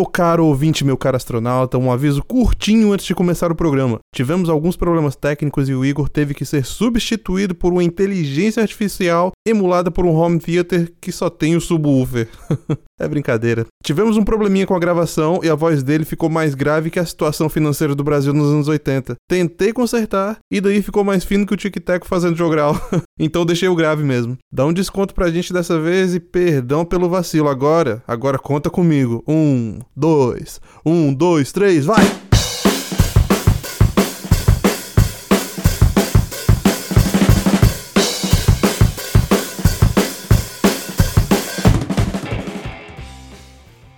O caro ouvinte, meu caro astronauta, um aviso curtinho antes de começar o programa. Tivemos alguns problemas técnicos e o Igor teve que ser substituído por uma inteligência artificial emulada por um home theater que só tem o subwoofer. é brincadeira. Tivemos um probleminha com a gravação e a voz dele ficou mais grave que a situação financeira do Brasil nos anos 80. Tentei consertar e daí ficou mais fino que o tic-tac fazendo jogral. então deixei o grave mesmo. Dá um desconto pra gente dessa vez e perdão pelo vacilo. Agora, agora conta comigo. Um, dois, um, dois, três, vai!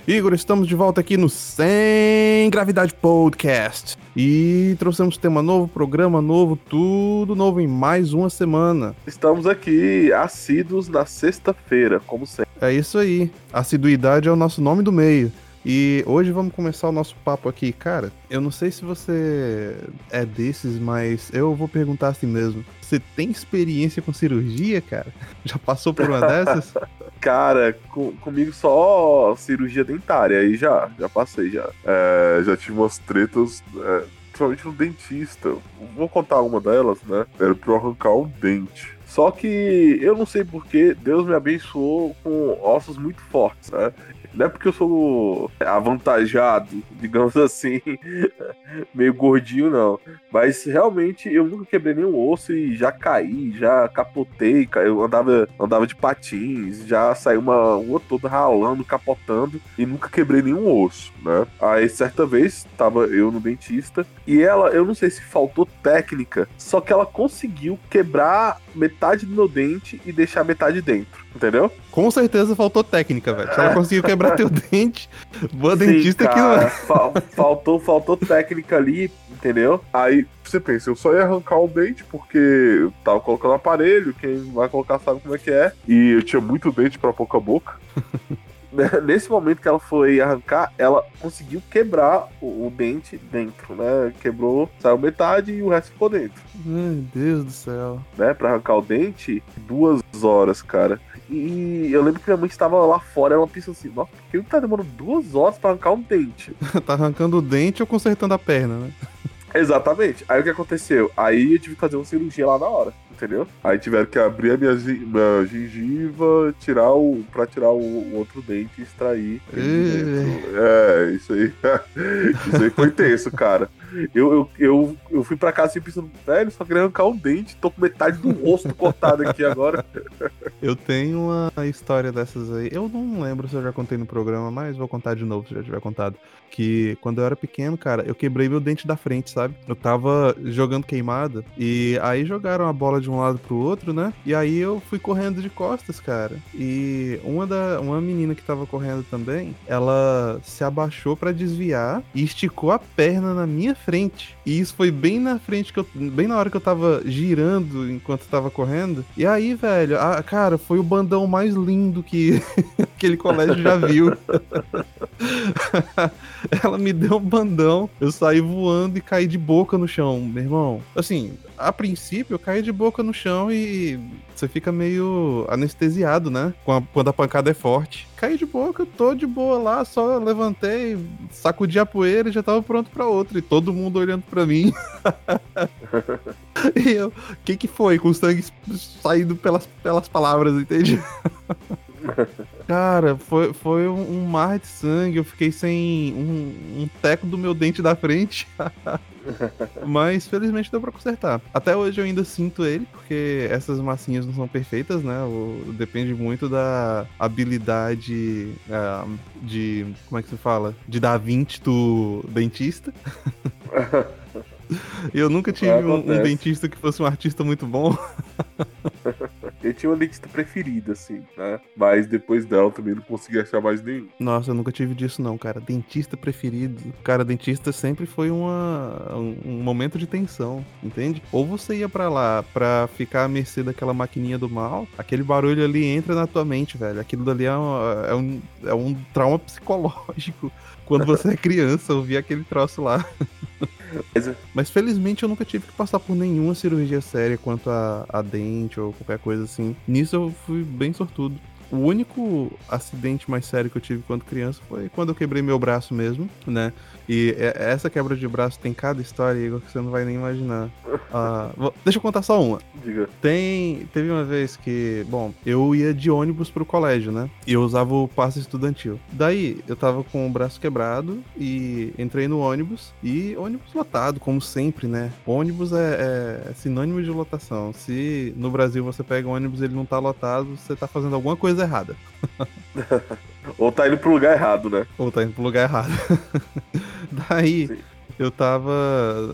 Igor, estamos de volta aqui no Sem Gravidade Podcast. E trouxemos tema novo, programa novo, tudo novo em mais uma semana. Estamos aqui assíduos na sexta-feira, como sempre. É isso aí. Assiduidade é o nosso nome do meio. E hoje vamos começar o nosso papo aqui. Cara, eu não sei se você é desses, mas eu vou perguntar assim mesmo. Você tem experiência com cirurgia, cara? Já passou por uma dessas? Cara, com, comigo só cirurgia dentária, aí já, já passei já. É, já tive umas tretas, é, principalmente no dentista. Vou contar uma delas, né? Era pra arrancar um dente. Só que eu não sei porquê, Deus me abençoou com ossos muito fortes, né? Não é porque eu sou avantajado, digamos assim, meio gordinho, não. Mas realmente eu nunca quebrei nenhum osso e já caí, já capotei. Eu andava, andava de patins, já saiu uma rua toda ralando, capotando e nunca quebrei nenhum osso, né? Aí certa vez tava eu no dentista e ela, eu não sei se faltou técnica, só que ela conseguiu quebrar metade do meu dente e deixar metade dentro. Entendeu? Com certeza faltou técnica, velho. Se ela conseguiu quebrar teu dente, boa Sim, dentista cara, que não é. Fa faltou, faltou técnica ali, entendeu? Aí você pensa, eu só ia arrancar o dente porque eu tava colocando aparelho, quem vai colocar sabe como é que é. E eu tinha muito dente pra pouca boca. nesse momento que ela foi arrancar, ela conseguiu quebrar o, o, dente dentro, né? Quebrou, saiu metade e o resto ficou dentro. Meu Deus do céu. Né? Pra arrancar o dente, duas horas, cara. E eu lembro que minha mãe estava lá fora, ela pensou assim, nossa, por que tá demorando duas horas pra arrancar um dente? tá arrancando o dente ou consertando a perna, né? Exatamente. Aí o que aconteceu? Aí eu tive que fazer uma cirurgia lá na hora entendeu? Aí tiveram que abrir a minha, minha gengiva, tirar o. pra tirar o, o outro dente e extrair. É, isso aí. isso aí foi tenso, cara. Eu, eu, eu, eu fui pra casa assim pensando, velho, só queria arrancar um dente, tô com metade do rosto cortado aqui agora. Eu tenho uma história dessas aí. Eu não lembro se eu já contei no programa, mas vou contar de novo se já tiver contado. Que quando eu era pequeno, cara, eu quebrei meu dente da frente, sabe? Eu tava jogando queimada e aí jogaram a bola de um lado pro outro, né? E aí eu fui correndo de costas, cara. E uma da uma menina que tava correndo também, ela se abaixou para desviar e esticou a perna na minha frente. E isso foi bem na frente que eu bem na hora que eu tava girando enquanto tava correndo. E aí, velho, a, cara, foi o bandão mais lindo que aquele colégio já viu. ela me deu um bandão, eu saí voando e caí de boca no chão, meu irmão. Assim, a princípio eu caí de boca no chão e você fica meio anestesiado, né? Quando a pancada é forte. Caí de boca, tô de boa lá, só levantei, sacudi a poeira e já tava pronto para outro. E todo mundo olhando para mim. e eu, o que que foi? Com o sangue saindo pelas, pelas palavras, entende? Cara, foi, foi um mar de sangue. Eu fiquei sem um, um teco do meu dente da frente. Mas felizmente deu pra consertar. Até hoje eu ainda sinto ele, porque essas massinhas não são perfeitas, né? O, depende muito da habilidade uh, de. Como é que se fala? De dar 20 do dentista. Eu nunca tive um, um, dentista que fosse um artista muito bom. Eu tinha uma dentista preferida, assim, né? Mas depois dela também não consegui achar mais nenhum. Nossa, eu nunca tive disso, não, cara. Dentista preferido. Cara, dentista sempre foi uma, um, momento de tensão, entende? Ou você ia para lá pra ficar à mercê daquela maquininha do mal, aquele barulho ali entra na tua mente, velho. Aquilo dali é é um, é um trauma psicológico quando você é criança, ouvir aquele troço lá. Mas felizmente eu nunca tive que passar por nenhuma cirurgia séria quanto a, a dente ou qualquer coisa assim. Nisso eu fui bem sortudo. O único acidente mais sério que eu tive quando criança foi quando eu quebrei meu braço mesmo, né? E essa quebra de braço tem cada história, Igor, que você não vai nem imaginar. Uh, deixa eu contar só uma. Diga. Tem, teve uma vez que, bom, eu ia de ônibus pro colégio, né? E eu usava o passe estudantil. Daí, eu tava com o braço quebrado e entrei no ônibus e ônibus lotado, como sempre, né? Ônibus é, é sinônimo de lotação. Se no Brasil você pega um ônibus e ele não tá lotado, você tá fazendo alguma coisa errada. Ou tá indo pro lugar errado, né? Ou tá indo pro lugar errado. Daí, Sim. eu tava.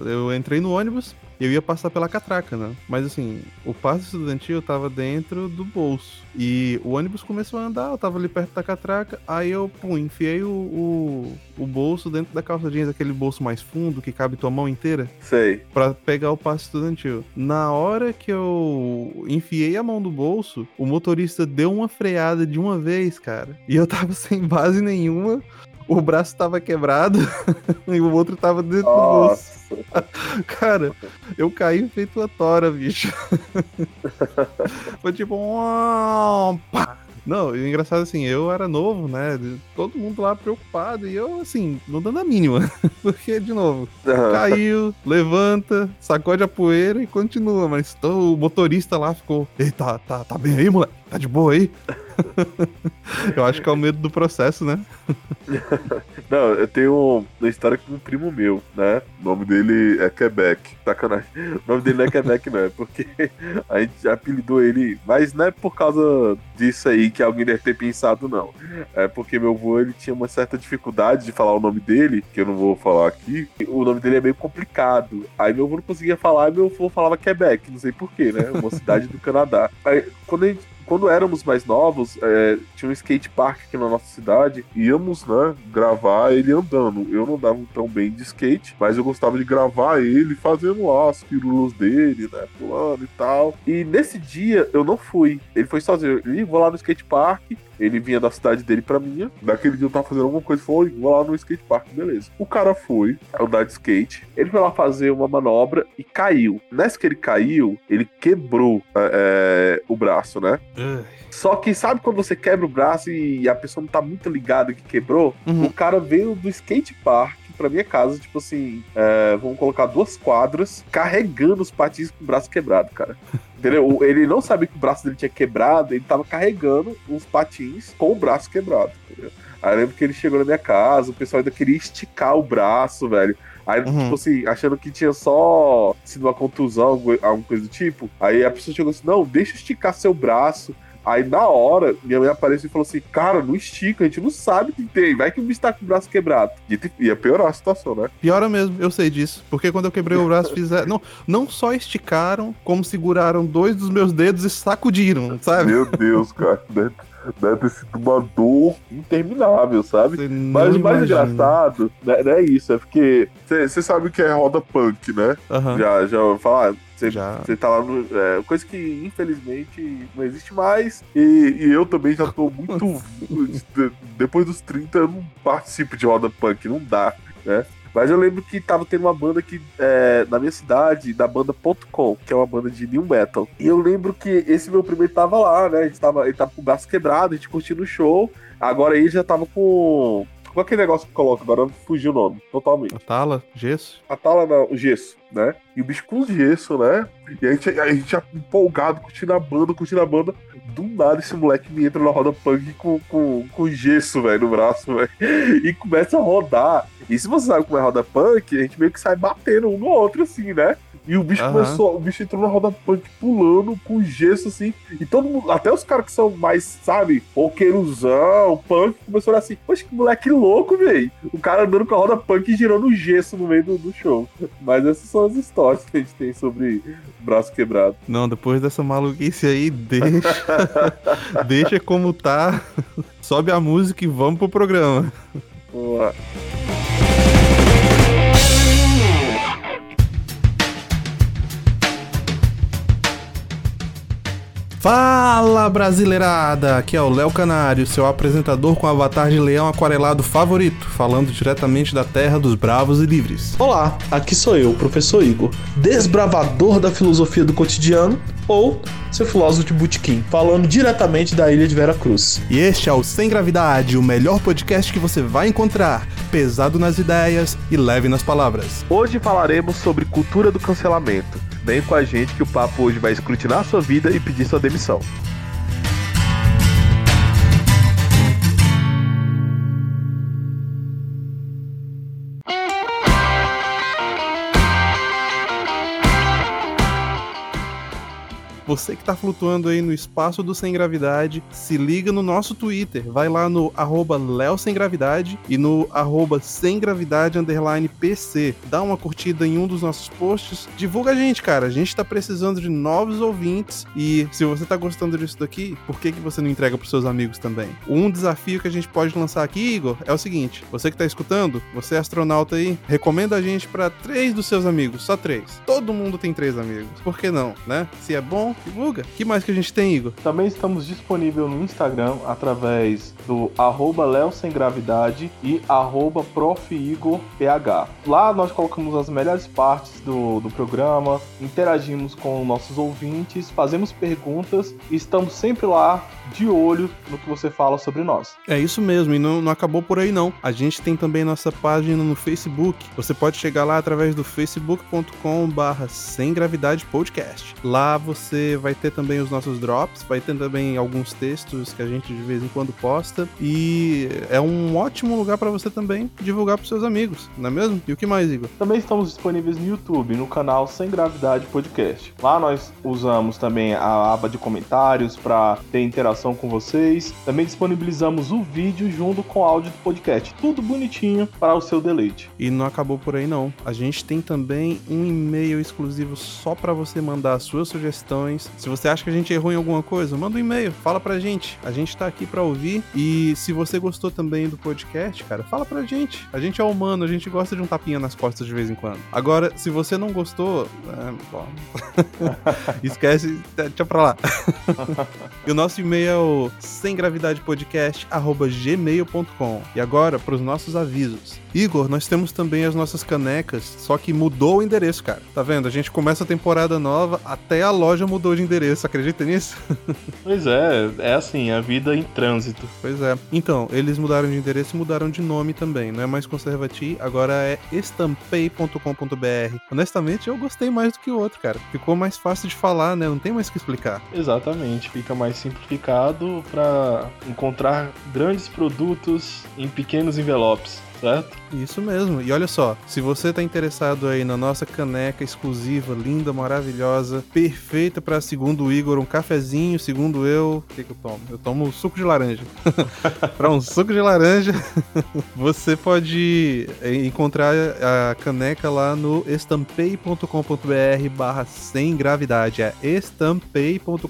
Eu entrei no ônibus, eu ia passar pela catraca, né? Mas assim, o passe estudantil tava dentro do bolso. E o ônibus começou a andar, eu tava ali perto da catraca, aí eu, pum, enfiei o, o, o bolso dentro da calça jeans, aquele bolso mais fundo que cabe tua mão inteira. Sei. Pra pegar o passe estudantil. Na hora que eu enfiei a mão no bolso, o motorista deu uma freada de uma vez, cara. E eu tava sem base nenhuma o braço tava quebrado e o outro tava dentro Nossa. do bolso. Cara, eu caí feito a tora, bicho. Foi tipo um. Não, e o engraçado assim, eu era novo, né? Todo mundo lá preocupado e eu, assim, não dando a mínima. Porque, de novo, caiu, levanta, sacode a poeira e continua. Mas o motorista lá ficou: Ei, tá, tá, tá bem aí, moleque? Tá de boa aí? eu acho que é o medo do processo, né? Não, eu tenho uma história com um primo meu, né? O nome dele é Quebec. Sacanagem. O nome dele não é Quebec, não. É porque a gente apelidou ele. Mas não é por causa disso aí que alguém deve ter pensado, não. É porque meu avô ele tinha uma certa dificuldade de falar o nome dele, que eu não vou falar aqui. O nome dele é meio complicado. Aí meu avô não conseguia falar meu avô falava Quebec. Não sei porquê, né? Uma cidade do Canadá. Aí, quando a gente quando éramos mais novos, é, tinha um skate park aqui na nossa cidade, íamos, né, gravar ele andando. Eu não dava tão bem de skate, mas eu gostava de gravar ele fazendo lá as pirulas dele, né, pulando e tal. E nesse dia eu não fui. Ele foi sozinho. Ele vou lá no skate park, ele vinha da cidade dele pra minha. Naquele dia eu tava fazendo alguma coisa, falou, vou lá no skate park, beleza. O cara foi andar de skate, ele foi lá fazer uma manobra e caiu. Nessa que ele caiu, ele quebrou é, é o braço, né? Só que sabe quando você quebra o braço e a pessoa não tá muito ligada que quebrou? Uhum. O cara veio do skate park pra minha casa, tipo assim, é, vamos colocar duas quadras, carregando os patins com o braço quebrado, cara. Entendeu? Ele não sabia que o braço dele tinha quebrado, ele tava carregando os patins com o braço quebrado, entendeu? Aí eu lembro que ele chegou na minha casa, o pessoal ainda queria esticar o braço, velho. Aí, uhum. tipo assim, achando que tinha só sido uma contusão, alguma coisa do tipo. Aí a pessoa chegou assim: não, deixa esticar seu braço. Aí na hora, minha mãe apareceu e falou assim: Cara, não estica, a gente não sabe o que tem. Vai que o bicho tá com o braço quebrado. E ia piorar a situação, né? Piora mesmo, eu sei disso. Porque quando eu quebrei o braço, fizeram. Não, não só esticaram, como seguraram dois dos meus dedos e sacudiram, sabe? Meu Deus, cara. Ter sido uma dor interminável, sabe? Mas o mais engraçado né, não é isso, é porque você sabe o que é roda punk, né? Uhum. Já, já falar. Você, você tá lá no. É, coisa que infelizmente não existe mais. E, e eu também já tô muito. depois dos 30, eu não participo de roda punk, não dá, né? Mas eu lembro que tava tendo uma banda aqui é, na minha cidade, da banda .com, que é uma banda de new metal. E eu lembro que esse meu primeiro tava lá, né? A gente tava, ele tava com o braço quebrado, a gente curtindo o show. Agora ele já tava com. Com aquele negócio que coloca, agora fugiu o nome, totalmente. A tala, gesso? A tala não, o gesso, né? E o bicho com gesso, né? E a gente, a gente já empolgado, curtindo a banda, curtindo a banda. Do nada esse moleque me entra na roda punk com, com, com gesso, velho, no braço, velho. E começa a rodar. E se você sabe como é roda punk, a gente meio que sai batendo um no outro, assim, né? E o bicho uhum. começou, o bicho entrou na roda punk pulando com gesso assim. E todo mundo, até os caras que são mais, sabe, roqueirozão, punk, começou a olhar assim: Poxa, que moleque louco, velho. O cara andando com a roda punk e girando gesso no meio do, do, show. Mas essas são as histórias que a gente tem sobre braço quebrado. Não, depois dessa maluquice aí, deixa. deixa como tá. Sobe a música e vamos pro programa. Boa. Fala brasileirada! Aqui é o Léo Canário, seu apresentador com avatar de leão aquarelado favorito, falando diretamente da terra dos bravos e livres. Olá, aqui sou eu, professor Igor, desbravador da filosofia do cotidiano ou seu filósofo de butiquim, falando diretamente da ilha de Vera Cruz. E este é o Sem Gravidade, o melhor podcast que você vai encontrar, pesado nas ideias e leve nas palavras. Hoje falaremos sobre cultura do cancelamento. Vem com a gente que o papo hoje vai escrutinar sua vida e pedir sua demissão. Você que tá flutuando aí no espaço do Sem Gravidade, se liga no nosso Twitter. Vai lá no arroba Sem Gravidade e no arroba Sem Gravidade underline PC. Dá uma curtida em um dos nossos posts. Divulga a gente, cara. A gente tá precisando de novos ouvintes. E se você tá gostando disso daqui, por que, que você não entrega pros seus amigos também? Um desafio que a gente pode lançar aqui, Igor, é o seguinte: você que tá escutando, você é astronauta aí, recomenda a gente para três dos seus amigos, só três. Todo mundo tem três amigos. Por que não, né? Se é bom, divulga. que mais que a gente tem, Igor? Também estamos disponíveis no Instagram através do arroba Sem Gravidade e arroba Lá nós colocamos as melhores partes do, do programa, interagimos com nossos ouvintes, fazemos perguntas e estamos sempre lá de olho no que você fala sobre nós. É isso mesmo, e não, não acabou por aí não. A gente tem também nossa página no Facebook. Você pode chegar lá através do facebook.com barra Sem Gravidade Podcast. Lá você vai ter também os nossos drops, vai ter também alguns textos que a gente de vez em quando posta, e é um ótimo lugar para você também divulgar para seus amigos, não é mesmo? E o que mais, Igor? Também estamos disponíveis no YouTube, no canal Sem Gravidade Podcast. Lá nós usamos também a aba de comentários para ter interação interação com vocês. Também disponibilizamos o vídeo junto com o áudio do podcast. Tudo bonitinho para o seu deleite. E não acabou por aí não. A gente tem também um e-mail exclusivo só para você mandar suas sugestões. Se você acha que a gente errou em alguma coisa, manda um e-mail, fala pra gente. A gente tá aqui para ouvir e se você gostou também do podcast, cara, fala pra gente. A gente é humano, a gente gosta de um tapinha nas costas de vez em quando. Agora, se você não gostou, é, bom, esquece, deixa pra lá. e o nosso e-mail é o semgravidadepodcast@gmail.com. E agora para os nossos avisos. Igor, nós temos também as nossas canecas, só que mudou o endereço, cara. Tá vendo? A gente começa a temporada nova, até a loja mudou de endereço, acredita nisso? pois é, é assim, a vida em trânsito. Pois é. Então, eles mudaram de endereço e mudaram de nome também. Não é mais Conservati, agora é estampei.com.br. Honestamente, eu gostei mais do que o outro, cara. Ficou mais fácil de falar, né? Não tem mais o que explicar. Exatamente, fica mais simplificado para encontrar grandes produtos em pequenos envelopes certo? Isso mesmo. E olha só, se você tá interessado aí na nossa caneca exclusiva, linda, maravilhosa, perfeita para segundo o Igor, um cafezinho, segundo eu, o que, que eu tomo? Eu tomo suco de laranja. para um suco de laranja, você pode encontrar a caneca lá no estampei.com.br barra sem gravidade. É estampei.com.br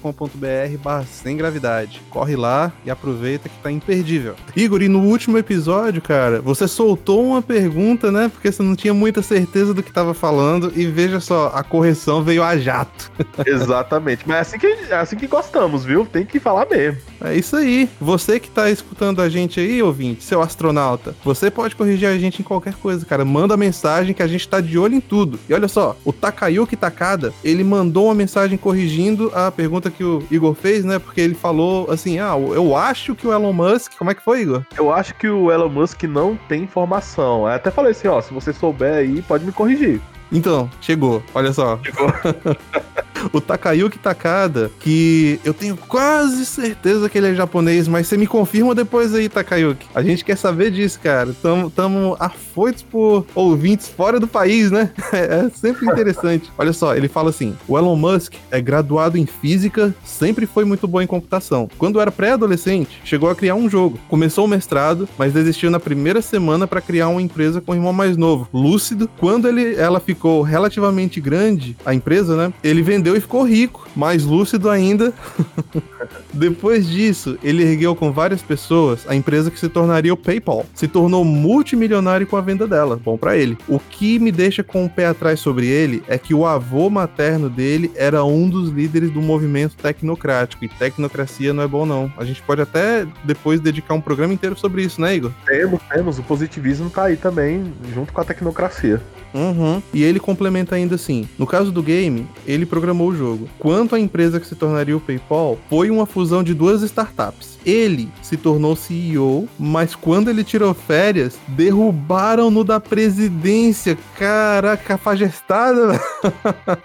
barra sem gravidade. Corre lá e aproveita que tá imperdível. Igor, e no último episódio, cara, você soltou uma pergunta, né? Porque você não tinha muita certeza do que estava falando. E veja só, a correção veio a jato. Exatamente. Mas é assim, que, é assim que gostamos, viu? Tem que falar mesmo. É isso aí. Você que tá escutando a gente aí, ouvinte, seu astronauta, você pode corrigir a gente em qualquer coisa, cara. Manda mensagem que a gente tá de olho em tudo. E olha só, o Takayuki Takada, ele mandou uma mensagem corrigindo a pergunta que o Igor fez, né? Porque ele falou assim: ah, eu acho que o Elon Musk. Como é que foi, Igor? Eu acho que o Elon Musk não tem informação. Eu até falei assim, ó, se você souber aí, pode me corrigir. Então, chegou. Olha só. Chegou. o Takayuki Takada, que eu tenho quase certeza que ele é japonês, mas você me confirma depois aí, Takayuki. A gente quer saber disso, cara. Tamo, tamo afoitos por ouvintes fora do país, né? É sempre interessante. Olha só, ele fala assim: o Elon Musk é graduado em física, sempre foi muito bom em computação. Quando era pré-adolescente, chegou a criar um jogo. Começou o mestrado, mas desistiu na primeira semana para criar uma empresa com o irmão mais novo, Lúcido. Quando ele, ela ficou relativamente grande, a empresa, né? Ele vendeu vendeu e ficou rico, mais lúcido ainda. Depois disso, ele ergueu com várias pessoas a empresa que se tornaria o PayPal. Se tornou multimilionário com a venda dela. Bom para ele. O que me deixa com o pé atrás sobre ele é que o avô materno dele era um dos líderes do movimento tecnocrático. E tecnocracia não é bom, não. A gente pode até depois dedicar um programa inteiro sobre isso, né, Igor? Temos, temos. O positivismo tá aí também, junto com a tecnocracia. Uhum. E ele complementa ainda assim: no caso do game, ele programou o jogo. Quanto à empresa que se tornaria o PayPal, foi uma fusão de duas startups. Ele se tornou CEO, mas quando ele tirou férias, derrubaram-no da presidência. Caraca, fagestada.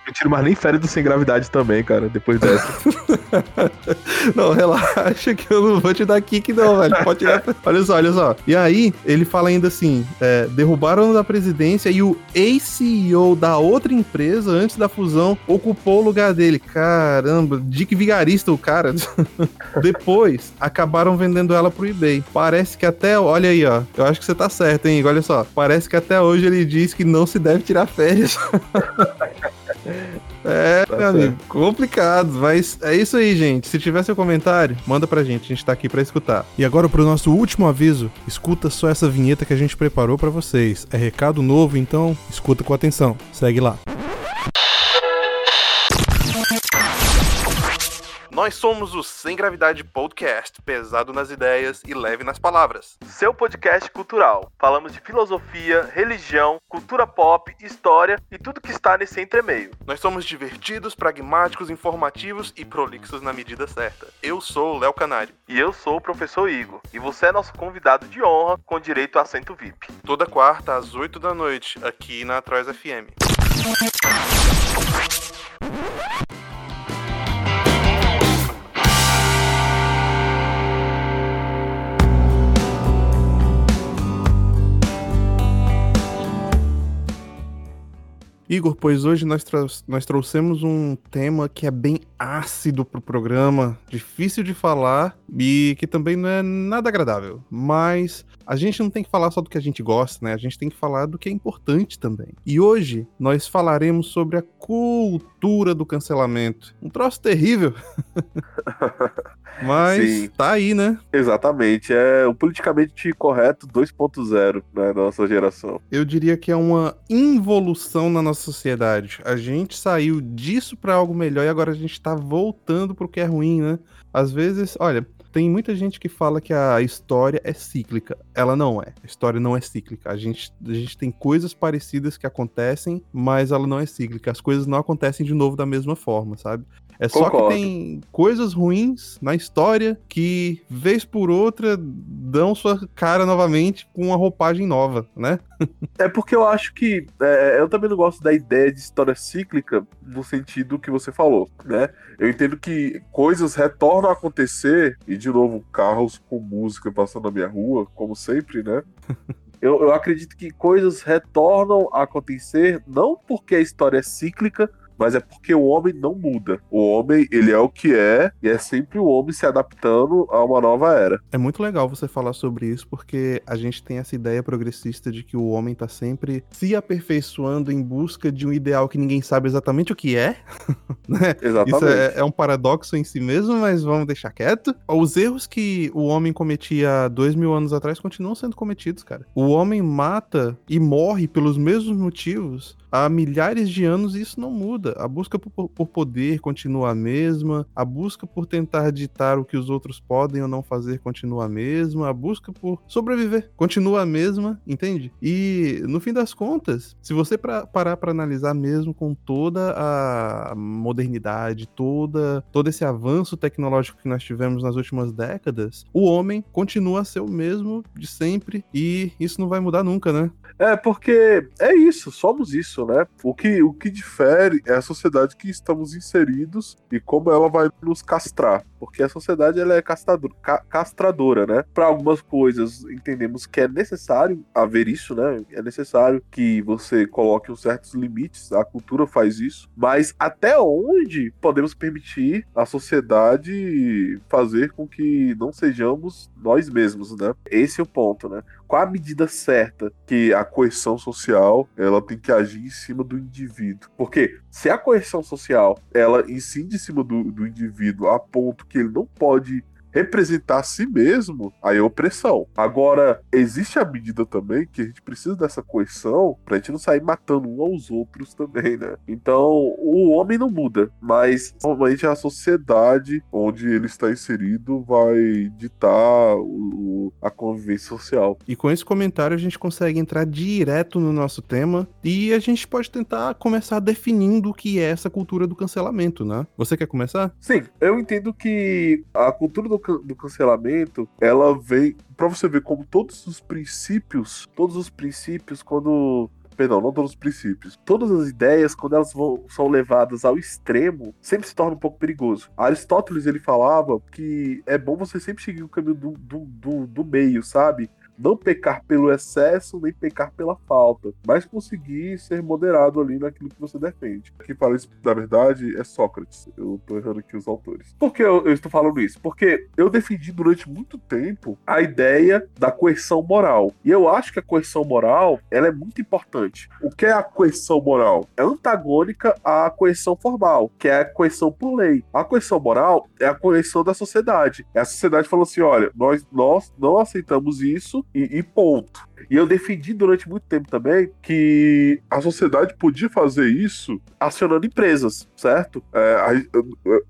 Eu tiro mais nem férias do Sem Gravidade também, cara, depois dessa. não, relaxa que eu não vou te dar kick não, velho. Pode tirar. Olha só, olha só. E aí, ele fala ainda assim, é, derrubaram-no da presidência e o ex-CEO da outra empresa, antes da fusão, ocupou o lugar dele. Caramba, Dick Vigarista o cara. Depois, acabaram vendendo ela pro eBay. Parece que até, olha aí, ó. Eu acho que você tá certo, hein? Olha só. Parece que até hoje ele diz que não se deve tirar férias. É, tá meu certo. amigo, complicado, mas é isso aí, gente. Se tiver seu comentário, manda pra gente, a gente tá aqui pra escutar. E agora pro nosso último aviso, escuta só essa vinheta que a gente preparou para vocês. É recado novo, então escuta com atenção. Segue lá. Nós somos o Sem Gravidade Podcast, pesado nas ideias e leve nas palavras. Seu podcast cultural. Falamos de filosofia, religião, cultura pop, história e tudo que está nesse entremeio. Nós somos divertidos, pragmáticos, informativos e prolixos na medida certa. Eu sou o Léo Canário. E eu sou o professor Igor. E você é nosso convidado de honra com direito a assento VIP. Toda quarta às 8 da noite, aqui na Atroz FM. Igor, pois hoje nós, nós trouxemos um tema que é bem ácido pro programa, difícil de falar e que também não é nada agradável. Mas a gente não tem que falar só do que a gente gosta, né? A gente tem que falar do que é importante também. E hoje nós falaremos sobre a cultura do cancelamento. Um troço terrível. Mas Sim. tá aí, né? Exatamente. É o politicamente correto 2.0 né, da nossa geração. Eu diria que é uma involução na nossa sociedade. A gente saiu disso para algo melhor e agora a gente tá voltando pro que é ruim, né? Às vezes, olha, tem muita gente que fala que a história é cíclica. Ela não é. A história não é cíclica. A gente, a gente tem coisas parecidas que acontecem, mas ela não é cíclica. As coisas não acontecem de novo da mesma forma, sabe? É Concordo. só que tem coisas ruins na história que, vez por outra, dão sua cara novamente com uma roupagem nova, né? é porque eu acho que. É, eu também não gosto da ideia de história cíclica no sentido que você falou, né? Eu entendo que coisas retornam a acontecer, e de novo, carros com música passando na minha rua, como sempre, né? eu, eu acredito que coisas retornam a acontecer não porque a história é cíclica, mas é porque o homem não muda. O homem, ele é o que é, e é sempre o homem se adaptando a uma nova era. É muito legal você falar sobre isso, porque a gente tem essa ideia progressista de que o homem tá sempre se aperfeiçoando em busca de um ideal que ninguém sabe exatamente o que é. né? Exatamente. Isso é, é, um paradoxo em si mesmo, mas vamos deixar quieto. Os erros que o homem cometia dois mil anos atrás continuam sendo cometidos, cara. O homem mata e morre pelos mesmos motivos há milhares de anos e isso não muda. A busca por, por, poder continua a mesma, a busca por tentar ditar o que os outros podem ou não fazer continua a mesma, a busca por sobreviver continua a mesma, entende? E no fim das contas, se você pra, parar para analisar mesmo com toda a modernidade, toda todo esse avanço tecnológico que nós tivemos nas últimas décadas, o homem continua a ser o mesmo de sempre e isso não vai mudar nunca, né? É, porque é isso, somos isso, né? O que, o que difere é a sociedade que estamos inseridos e como ela vai nos castrar. Porque a sociedade ela é castradora, ca castradora né? Para algumas coisas entendemos que é necessário haver isso, né? É necessário que você coloque uns certos limites, a cultura faz isso, mas até onde podemos permitir a sociedade fazer com que não sejamos nós mesmos, né? Esse é o ponto, né? Qual a medida certa que a coerção social ela tem que agir em cima do indivíduo? Porque se a coerção social ela incide em cima do, do indivíduo a ponto que ele não pode representar a si mesmo, aí é opressão. Agora, existe a medida também que a gente precisa dessa coerção pra gente não sair matando um aos outros também, né? Então, o homem não muda, mas normalmente a sociedade onde ele está inserido vai ditar o, a convivência social. E com esse comentário a gente consegue entrar direto no nosso tema e a gente pode tentar começar definindo o que é essa cultura do cancelamento, né? Você quer começar? Sim, eu entendo que a cultura do do cancelamento, ela vem para você ver como todos os princípios, todos os princípios quando perdão, não todos os princípios. Todas as ideias, quando elas vão, são levadas ao extremo, sempre se torna um pouco perigoso. Aristóteles ele falava que é bom você sempre seguir o caminho do, do, do, do meio, sabe? Não pecar pelo excesso, nem pecar pela falta, mas conseguir ser moderado ali naquilo que você defende. Quem fala isso, na verdade, é Sócrates. Eu tô errando aqui os autores. Por que eu, eu estou falando isso? Porque eu defendi durante muito tempo a ideia da coerção moral. E eu acho que a coerção moral, ela é muito importante. O que é a coerção moral? É antagônica à coerção formal, que é a coerção por lei. A coerção moral é a coerção da sociedade. É a sociedade falando assim, olha, nós, nós não aceitamos isso, e, e ponto. E eu defendi durante muito tempo também que a sociedade podia fazer isso acionando empresas, certo? É,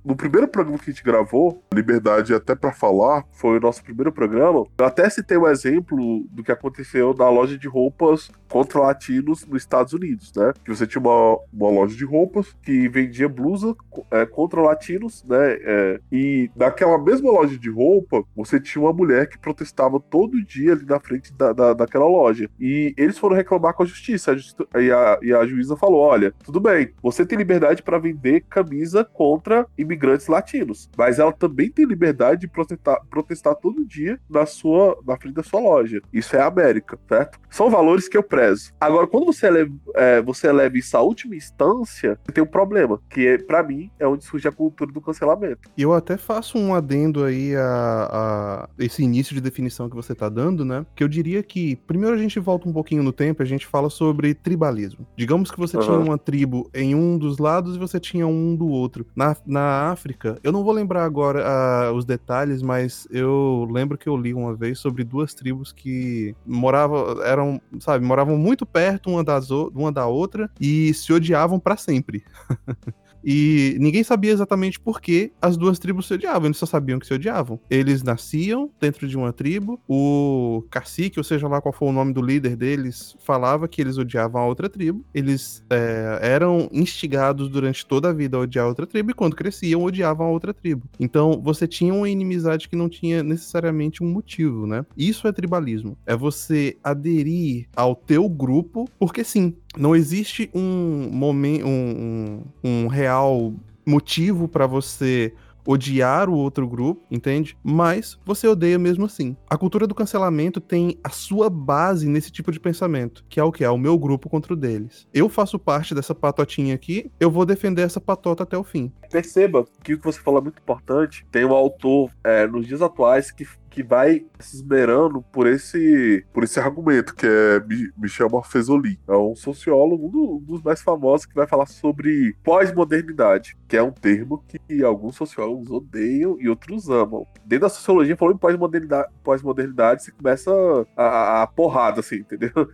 no primeiro programa que a gente gravou, Liberdade até para falar, foi o nosso primeiro programa. Eu até citei um exemplo do que aconteceu na loja de roupas contra latinos nos Estados Unidos, né? Que você tinha uma, uma loja de roupas que vendia blusa é, contra latinos, né? É, e naquela mesma loja de roupa, você tinha uma mulher que protestava todo dia ali na frente da, da, daquela loja. E eles foram reclamar com a justiça. A e, a, e a juíza falou: olha, tudo bem, você tem liberdade para vender camisa contra imigrantes latinos, mas ela também tem liberdade de protestar, protestar todo dia na sua na frente da sua loja. Isso é a América, certo? São valores que eu prezo. Agora, quando você eleva, é, você eleva isso à última instância, tem um problema, que é, para mim é onde surge a cultura do cancelamento. E eu até faço um adendo aí a, a esse início de definição que você tá dando, né? Que eu diria que, primeiro a gente volta um pouquinho no tempo, a gente fala sobre tribalismo. Digamos que você uhum. tinha uma tribo em um dos lados e você tinha um do outro. Na, na África, eu não vou lembrar agora uh, os detalhes, mas eu lembro que eu li uma vez sobre duas tribos que moravam, eram, sabe, moravam muito perto uma, das, uma da outra e se odiavam para sempre. E ninguém sabia exatamente por que as duas tribos se odiavam, eles só sabiam que se odiavam. Eles nasciam dentro de uma tribo, o cacique, ou seja lá qual for o nome do líder deles, falava que eles odiavam a outra tribo, eles é, eram instigados durante toda a vida a odiar a outra tribo, e quando cresciam, odiavam a outra tribo. Então, você tinha uma inimizade que não tinha necessariamente um motivo, né? Isso é tribalismo. É você aderir ao teu grupo, porque sim, não existe um momento, um, um, um real motivo para você odiar o outro grupo, entende? Mas você odeia mesmo assim. A cultura do cancelamento tem a sua base nesse tipo de pensamento, que é o que é o meu grupo contra o deles. Eu faço parte dessa patotinha aqui, eu vou defender essa patota até o fim. Perceba que o que você falou é muito importante. Tem um autor é, nos dias atuais que que vai se esmerando por esse, por esse argumento, que é Michel Morfezoli. É um sociólogo, um dos mais famosos, que vai falar sobre pós-modernidade, que é um termo que alguns sociólogos odeiam e outros amam. Dentro da sociologia, falou em pós-modernidade, pós-modernidade, você começa a, a, a porrada, assim, entendeu?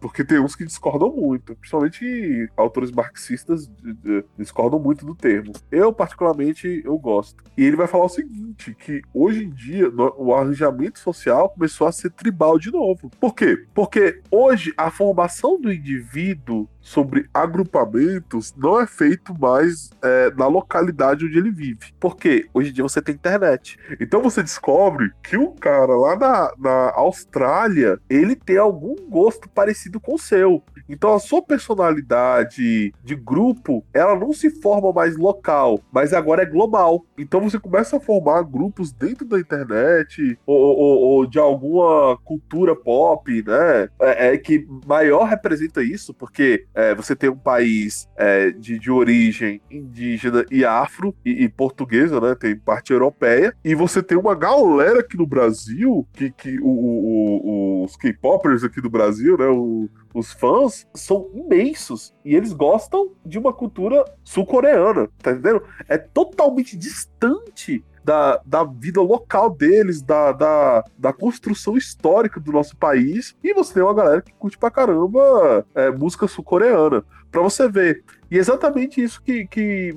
Porque tem uns que discordam muito, principalmente autores marxistas discordam muito do termo. Eu, particularmente, eu gosto. E ele vai falar o seguinte, que hoje em dia, o arranjamento social começou a ser tribal de novo. Por quê? Porque hoje a formação do indivíduo sobre agrupamentos não é feito mais é, na localidade onde ele vive. Porque hoje em dia você tem internet. Então você descobre que um cara lá na, na Austrália ele tem algum gosto parecido com o seu. Então a sua personalidade de grupo, ela não se forma mais local, mas agora é global. Então você começa a formar grupos dentro da internet ou, ou, ou de alguma cultura pop, né? É, é, que maior representa isso, porque é, você tem um país é, de, de origem indígena e afro e, e, portuguesa, né? Tem parte europeia, e você tem uma galera aqui no Brasil que, que o, o, o, os K-popers aqui do Brasil, né? Os fãs são imensos e eles gostam de uma cultura sul-coreana, tá entendendo? É totalmente distante da, da vida local deles, da, da, da construção histórica do nosso país. E você tem uma galera que curte pra caramba é, música sul-coreana. Pra você ver. E é exatamente isso que, que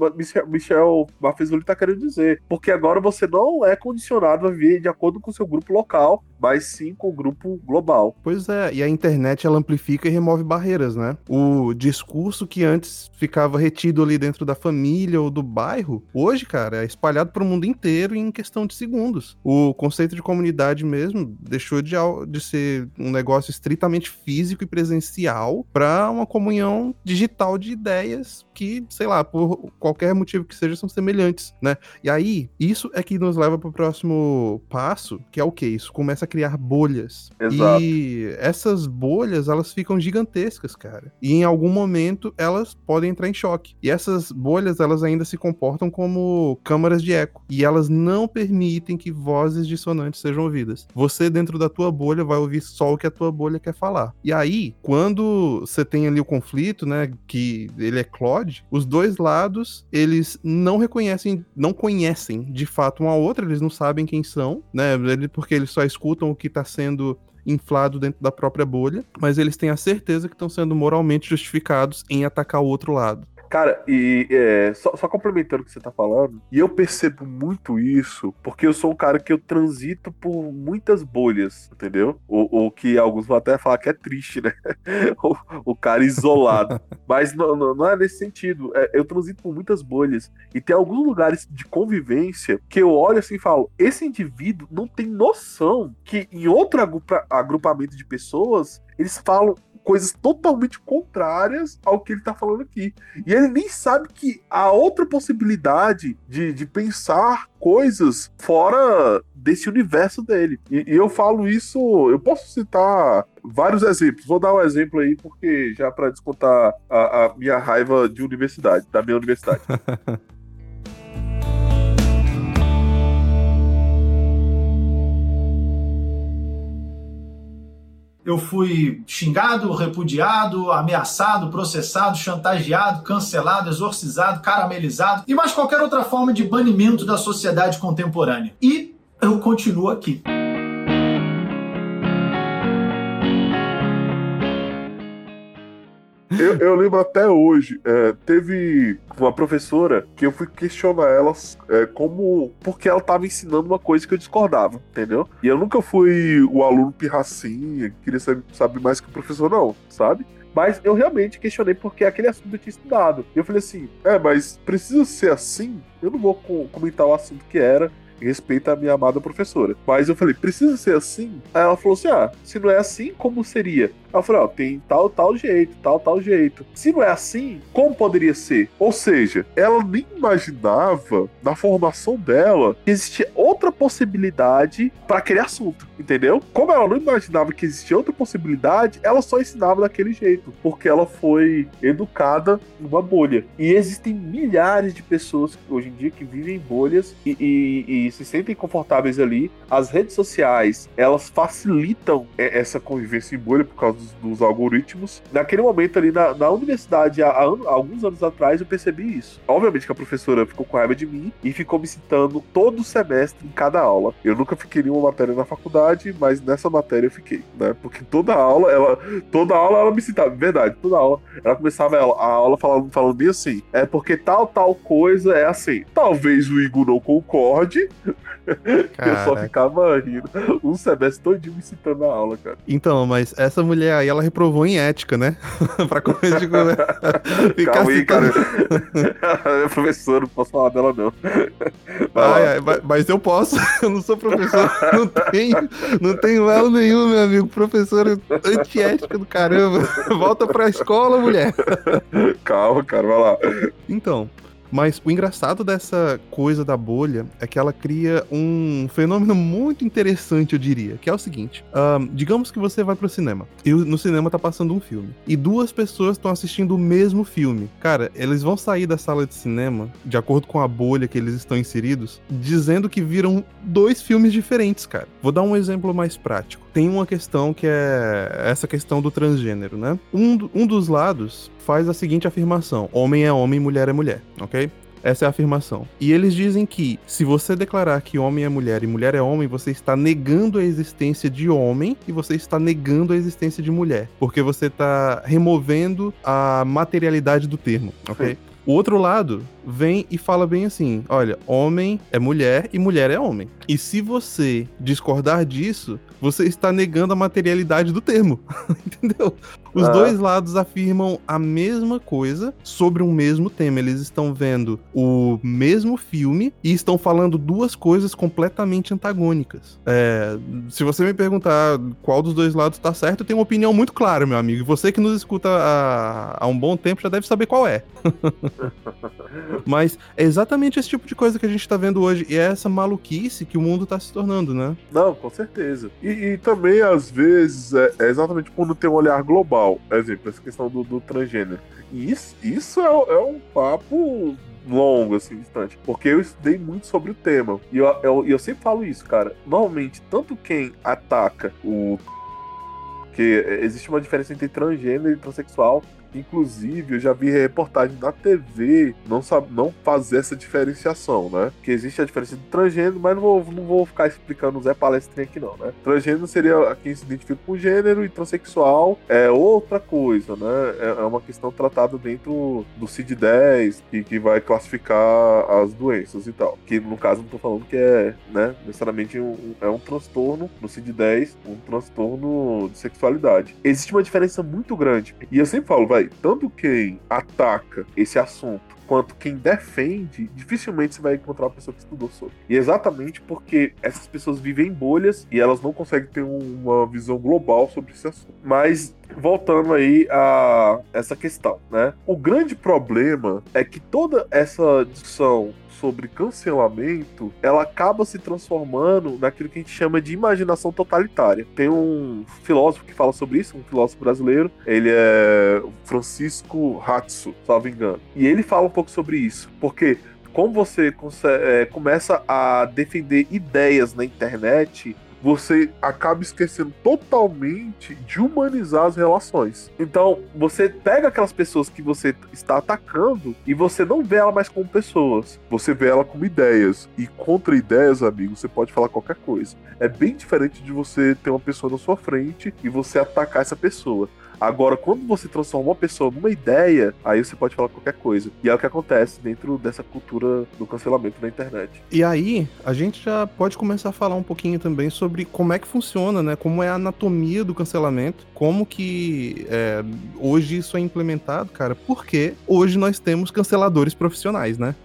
Michel Mafezoli está querendo dizer. Porque agora você não é condicionado a viver de acordo com o seu grupo local, mas sim com o grupo global. Pois é, e a internet ela amplifica e remove barreiras, né? O discurso que antes ficava retido ali dentro da família ou do bairro, hoje, cara, é espalhado para o mundo inteiro em questão de segundos. O conceito de comunidade mesmo deixou de, de ser um negócio estritamente físico e presencial para uma comunhão digital de ideias que, sei lá, por qualquer motivo que seja, são semelhantes, né? E aí, isso é que nos leva para o próximo passo, que é o que? Isso começa a criar bolhas. Exato. E essas bolhas, elas ficam gigantescas, cara. E em algum momento, elas podem entrar em choque. E essas bolhas, elas ainda se comportam como câmaras de eco. E elas não permitem que vozes dissonantes sejam ouvidas. Você, dentro da tua bolha, vai ouvir só o que a tua bolha quer falar. E aí, quando você tem ali o conflito, né, que ele é Claude, os dois lados, eles não reconhecem, não conhecem de fato um ao outro, eles não sabem quem são, né? Porque eles só escutam o que está sendo inflado dentro da própria bolha, mas eles têm a certeza que estão sendo moralmente justificados em atacar o outro lado. Cara, e é, só, só, complementando o que você tá falando, e eu percebo muito isso, porque eu sou um cara que eu transito por muitas bolhas, entendeu? O, o que alguns vão até falar que é triste, né? o, o, cara isolado. Mas não, não, não, é nesse sentido. É, eu transito por muitas bolhas. E tem alguns lugares de convivência que eu olho assim e falo: esse indivíduo não tem noção que em outro agrupa, agrupamento de pessoas eles falam coisas totalmente contrárias ao que ele tá falando aqui. E ele nem sabe que há outra possibilidade de, de pensar coisas fora desse universo dele. E, e, eu falo isso, eu posso citar vários exemplos. Vou dar um exemplo aí, porque já para descontar a, a minha raiva de universidade, da minha universidade. eu fui xingado, repudiado, ameaçado, processado, chantageado, cancelado, exorcizado, caramelizado e mais qualquer outra forma de banimento da sociedade contemporânea. E eu continuo aqui. Eu, eu, lembro até hoje, é, teve uma professora que eu fui questionar ela é, como. porque ela estava ensinando uma coisa que eu discordava, entendeu? E eu nunca fui o aluno pirracinha, que queria saber, saber mais que o professor, não, sabe? Mas eu realmente questionei porque aquele assunto eu tinha estudado. E eu falei assim: é, mas precisa ser assim? Eu não vou comentar o assunto que era respeito à minha amada professora. Mas eu falei, precisa ser assim? Aí ela falou assim: ah, se não é assim, como seria? Ela falou, ó, tem tal, tal jeito, tal, tal jeito. Se não é assim, como poderia ser? Ou seja, ela nem imaginava, na formação dela, que existia outra possibilidade para aquele assunto, entendeu? Como ela não imaginava que existia outra possibilidade, ela só ensinava daquele jeito, porque ela foi educada numa bolha. E existem milhares de pessoas hoje em dia que vivem em bolhas e, e, e se sentem confortáveis ali. As redes sociais, elas facilitam essa convivência em bolha por causa dos, dos algoritmos. Naquele momento ali na, na universidade, há, há, alguns anos atrás, eu percebi isso. Obviamente que a professora ficou com raiva de mim e ficou me citando todo semestre em cada aula. Eu nunca fiquei em uma matéria na faculdade, mas nessa matéria eu fiquei, né? Porque toda aula, ela, toda aula ela me citava, verdade, toda aula. Ela começava a aula falando, falando bem assim, é porque tal, tal coisa é assim. Talvez o Igor não concorde, Eu só ficava rindo. Um semestre todinho me citando na aula, cara. Então, mas essa mulher aí, ela reprovou em ética, né? pra começar de conversa. Calma aí, cara. é professor, não posso falar dela, não. Ai, ai, mas eu posso. Eu não sou professor. Não tenho, não tenho elo nenhum, meu amigo. Professor antiética do caramba. Volta pra escola, mulher. Calma, cara, vai lá. Então, mas o engraçado dessa coisa da bolha é que ela cria um fenômeno muito interessante, eu diria, que é o seguinte: um, digamos que você vai pro cinema e no cinema tá passando um filme e duas pessoas estão assistindo o mesmo filme. Cara, eles vão sair da sala de cinema, de acordo com a bolha que eles estão inseridos, dizendo que viram dois filmes diferentes, cara. Vou dar um exemplo mais prático. Tem uma questão que é essa questão do transgênero, né? Um, um dos lados faz a seguinte afirmação: homem é homem, mulher é mulher, ok? Essa é a afirmação. E eles dizem que se você declarar que homem é mulher e mulher é homem, você está negando a existência de homem e você está negando a existência de mulher. Porque você está removendo a materialidade do termo, ok? O outro lado vem e fala bem assim: olha, homem é mulher e mulher é homem. E se você discordar disso, você está negando a materialidade do termo. Entendeu? Os ah. dois lados afirmam a mesma coisa sobre um mesmo tema. Eles estão vendo o mesmo filme e estão falando duas coisas completamente antagônicas. É, se você me perguntar qual dos dois lados está certo, eu tenho uma opinião muito clara, meu amigo. Você que nos escuta há, há um bom tempo já deve saber qual é. Mas é exatamente esse tipo de coisa que a gente tá vendo hoje. E é essa maluquice que o mundo tá se tornando, né? Não, com certeza. E, e também, às vezes, é, é, exatamente quando tem um olhar global. Exemplo, essa questão do, do transgênero. E isso, isso é, é um papo longo, assim, distante. Porque eu estudei muito sobre o tema. E eu, eu, eu sempre falo isso, cara. Normalmente, tanto quem ataca o. Que existe uma diferença entre transgênero e transexual Inclusive, eu já vi reportagem na TV não, sabe, não fazer essa diferenciação, né? Que existe a diferença de transgênero, mas não vou, não vou ficar explicando o Zé Palestrinha aqui, não, né? Transgênero seria quem se identifica com gênero e transexual é outra coisa, né? É, é uma questão tratada dentro do CID-10, que, que vai classificar as doenças e tal. Que no caso, não tô falando que é, né? Necessariamente um, é um transtorno no CID-10, um transtorno de sexualidade. Existe uma diferença muito grande. E eu sempre falo, vai tanto quem ataca esse assunto quanto quem defende, dificilmente você vai encontrar uma pessoa que estudou sobre. E exatamente porque essas pessoas vivem em bolhas e elas não conseguem ter uma visão global sobre esse assunto. Mas voltando aí a essa questão, né? O grande problema é que toda essa discussão sobre cancelamento, ela acaba se transformando naquilo que a gente chama de imaginação totalitária. Tem um filósofo que fala sobre isso, um filósofo brasileiro, ele é Francisco Hatsu, salvo engano. E ele fala um pouco sobre isso, porque como você é, começa a defender ideias na internet, você acaba esquecendo totalmente de humanizar as relações. Então, você pega aquelas pessoas que você está atacando e você não vê ela mais como pessoas, você vê ela como ideias. E contra ideias, amigo, você pode falar qualquer coisa. É bem diferente de você ter uma pessoa na sua frente e você atacar essa pessoa. Agora, quando você transforma uma pessoa numa ideia, aí você pode falar qualquer coisa. E é o que acontece dentro dessa cultura do cancelamento na internet. E aí, a gente já pode começar a falar um pouquinho também sobre como é que funciona, né? Como é a anatomia do cancelamento, como que é, hoje isso é implementado, cara, porque hoje nós temos canceladores profissionais, né?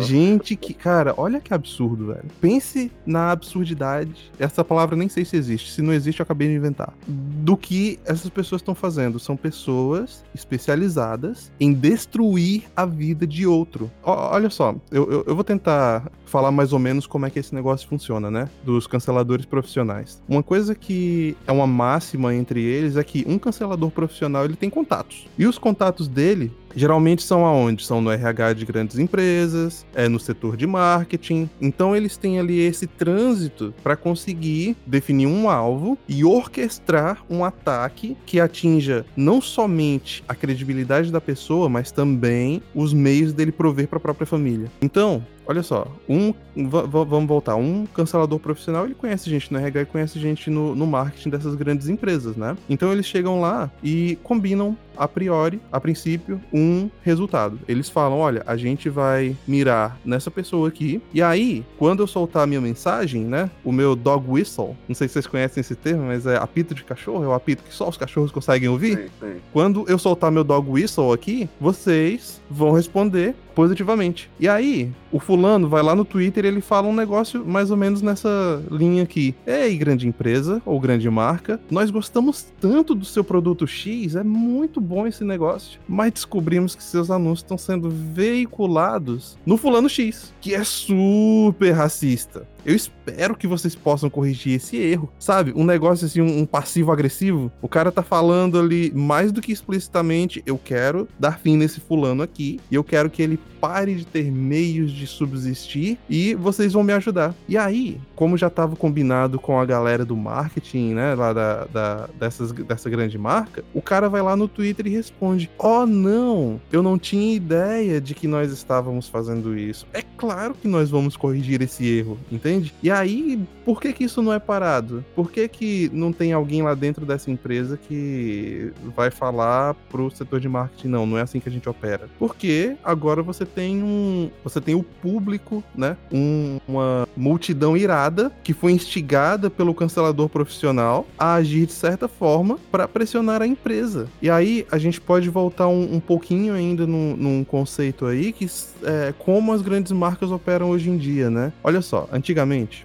Gente, que. Cara, olha que absurdo, velho. Pense na absurdidade. Essa palavra nem sei se existe. Se não existe, eu acabei de inventar. Do que essas pessoas estão fazendo. São pessoas especializadas em destruir a vida de outro. O, olha só, eu, eu, eu vou tentar falar mais ou menos como é que esse negócio funciona, né? Dos canceladores profissionais. Uma coisa que é uma máxima entre eles é que um cancelador profissional ele tem contatos. E os contatos dele geralmente são aonde? São no RH de grandes empresas, é no setor de marketing. Então eles têm ali esse trânsito para conseguir definir um alvo e orquestrar um ataque que atinja não somente a credibilidade da pessoa, mas também os meios dele prover para a própria família. Então, olha só, um. Vamos voltar. Um cancelador profissional, ele conhece gente no RH e conhece gente no, no marketing dessas grandes empresas, né? Então eles chegam lá e combinam a priori, a princípio, um resultado. Eles falam: olha, a gente vai mirar nessa pessoa aqui. E aí, quando eu soltar a minha mensagem, né? O meu dog whistle, não sei se vocês conhecem esse termo, mas é apito de cachorro, é o apito que só os cachorros conseguem ouvir. Sim, sim. Quando eu soltar meu dog whistle aqui, vocês vão responder positivamente. E aí, o fulano vai lá no Twitter e ele fala um negócio mais ou menos nessa linha aqui. Ei, grande empresa ou grande marca, nós gostamos tanto do seu produto X, é muito bom esse negócio, mas descobrimos que seus anúncios estão sendo veiculados no fulano X, que é super racista. Eu espero que vocês possam corrigir esse erro, sabe? Um negócio assim, um passivo agressivo. O cara tá falando ali mais do que explicitamente: eu quero dar fim nesse fulano aqui e eu quero que ele pare de ter meios de subsistir e vocês vão me ajudar. E aí, como já estava combinado com a galera do marketing, né, lá da, da, dessas, dessa grande marca, o cara vai lá no Twitter e responde: Oh, não, eu não tinha ideia de que nós estávamos fazendo isso. É claro que nós vamos corrigir esse erro, entende? E aí, por que que isso não é parado? Por que que não tem alguém lá dentro dessa empresa que vai falar pro setor de marketing? Não, não é assim que a gente opera. Porque agora você tem um. Você tem o público, né? Um, uma multidão irada que foi instigada pelo cancelador profissional a agir de certa forma para pressionar a empresa. E aí a gente pode voltar um, um pouquinho ainda num, num, conceito aí que é como as grandes marcas operam hoje em dia, né? Olha só, antigamente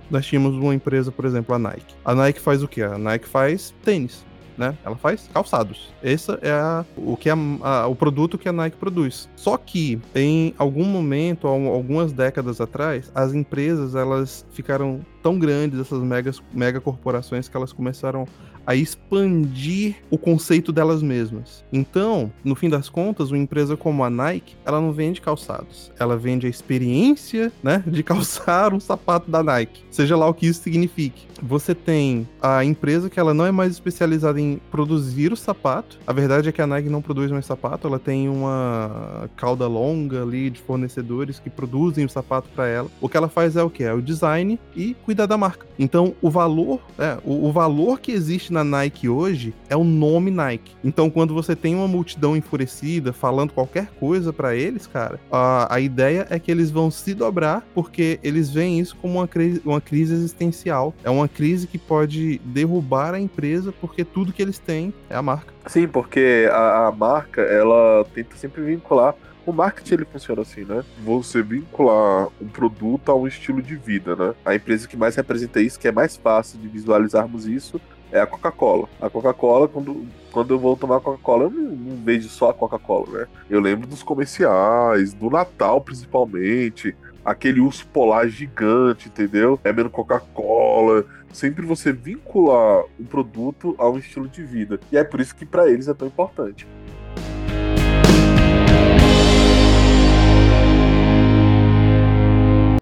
nós tínhamos uma empresa, por exemplo, a Nike. A Nike faz o que? A Nike faz tênis né? Ela faz calçados. Esse é a, o que a, a, o produto que a Nike produz. Só que em algum momento, algumas décadas atrás, as empresas elas ficaram tão grandes essas megas, mega corporações que elas começaram a expandir o conceito delas mesmas. Então, no fim das contas, uma empresa como a Nike, ela não vende calçados, ela vende a experiência, né, de calçar um sapato da Nike, seja lá o que isso signifique. Você tem a empresa que ela não é mais especializada em produzir o sapato. A verdade é que a Nike não produz mais sapato, ela tem uma cauda longa ali de fornecedores que produzem o sapato para ela. O que ela faz é o que? É o design e cuidar da marca. Então, o valor, é, o, o valor que existe na Nike hoje é o nome Nike. Então, quando você tem uma multidão enfurecida falando qualquer coisa para eles, cara, a, a ideia é que eles vão se dobrar porque eles veem isso como uma crise, uma crise existencial. É uma crise que pode derrubar a empresa porque tudo que eles têm é a marca. Sim, porque a, a marca, ela tenta sempre vincular o marketing ele funciona assim, né? Você vincular um produto a um estilo de vida, né? A empresa que mais representa isso, que é mais fácil de visualizarmos isso, é a Coca-Cola. A Coca-Cola, quando, quando eu vou tomar Coca-Cola, eu não, não vejo só a Coca-Cola, né? Eu lembro dos comerciais, do Natal principalmente, aquele urso polar gigante, entendeu? É menos Coca-Cola. Sempre você vincular um produto a um estilo de vida. E é por isso que para eles é tão importante.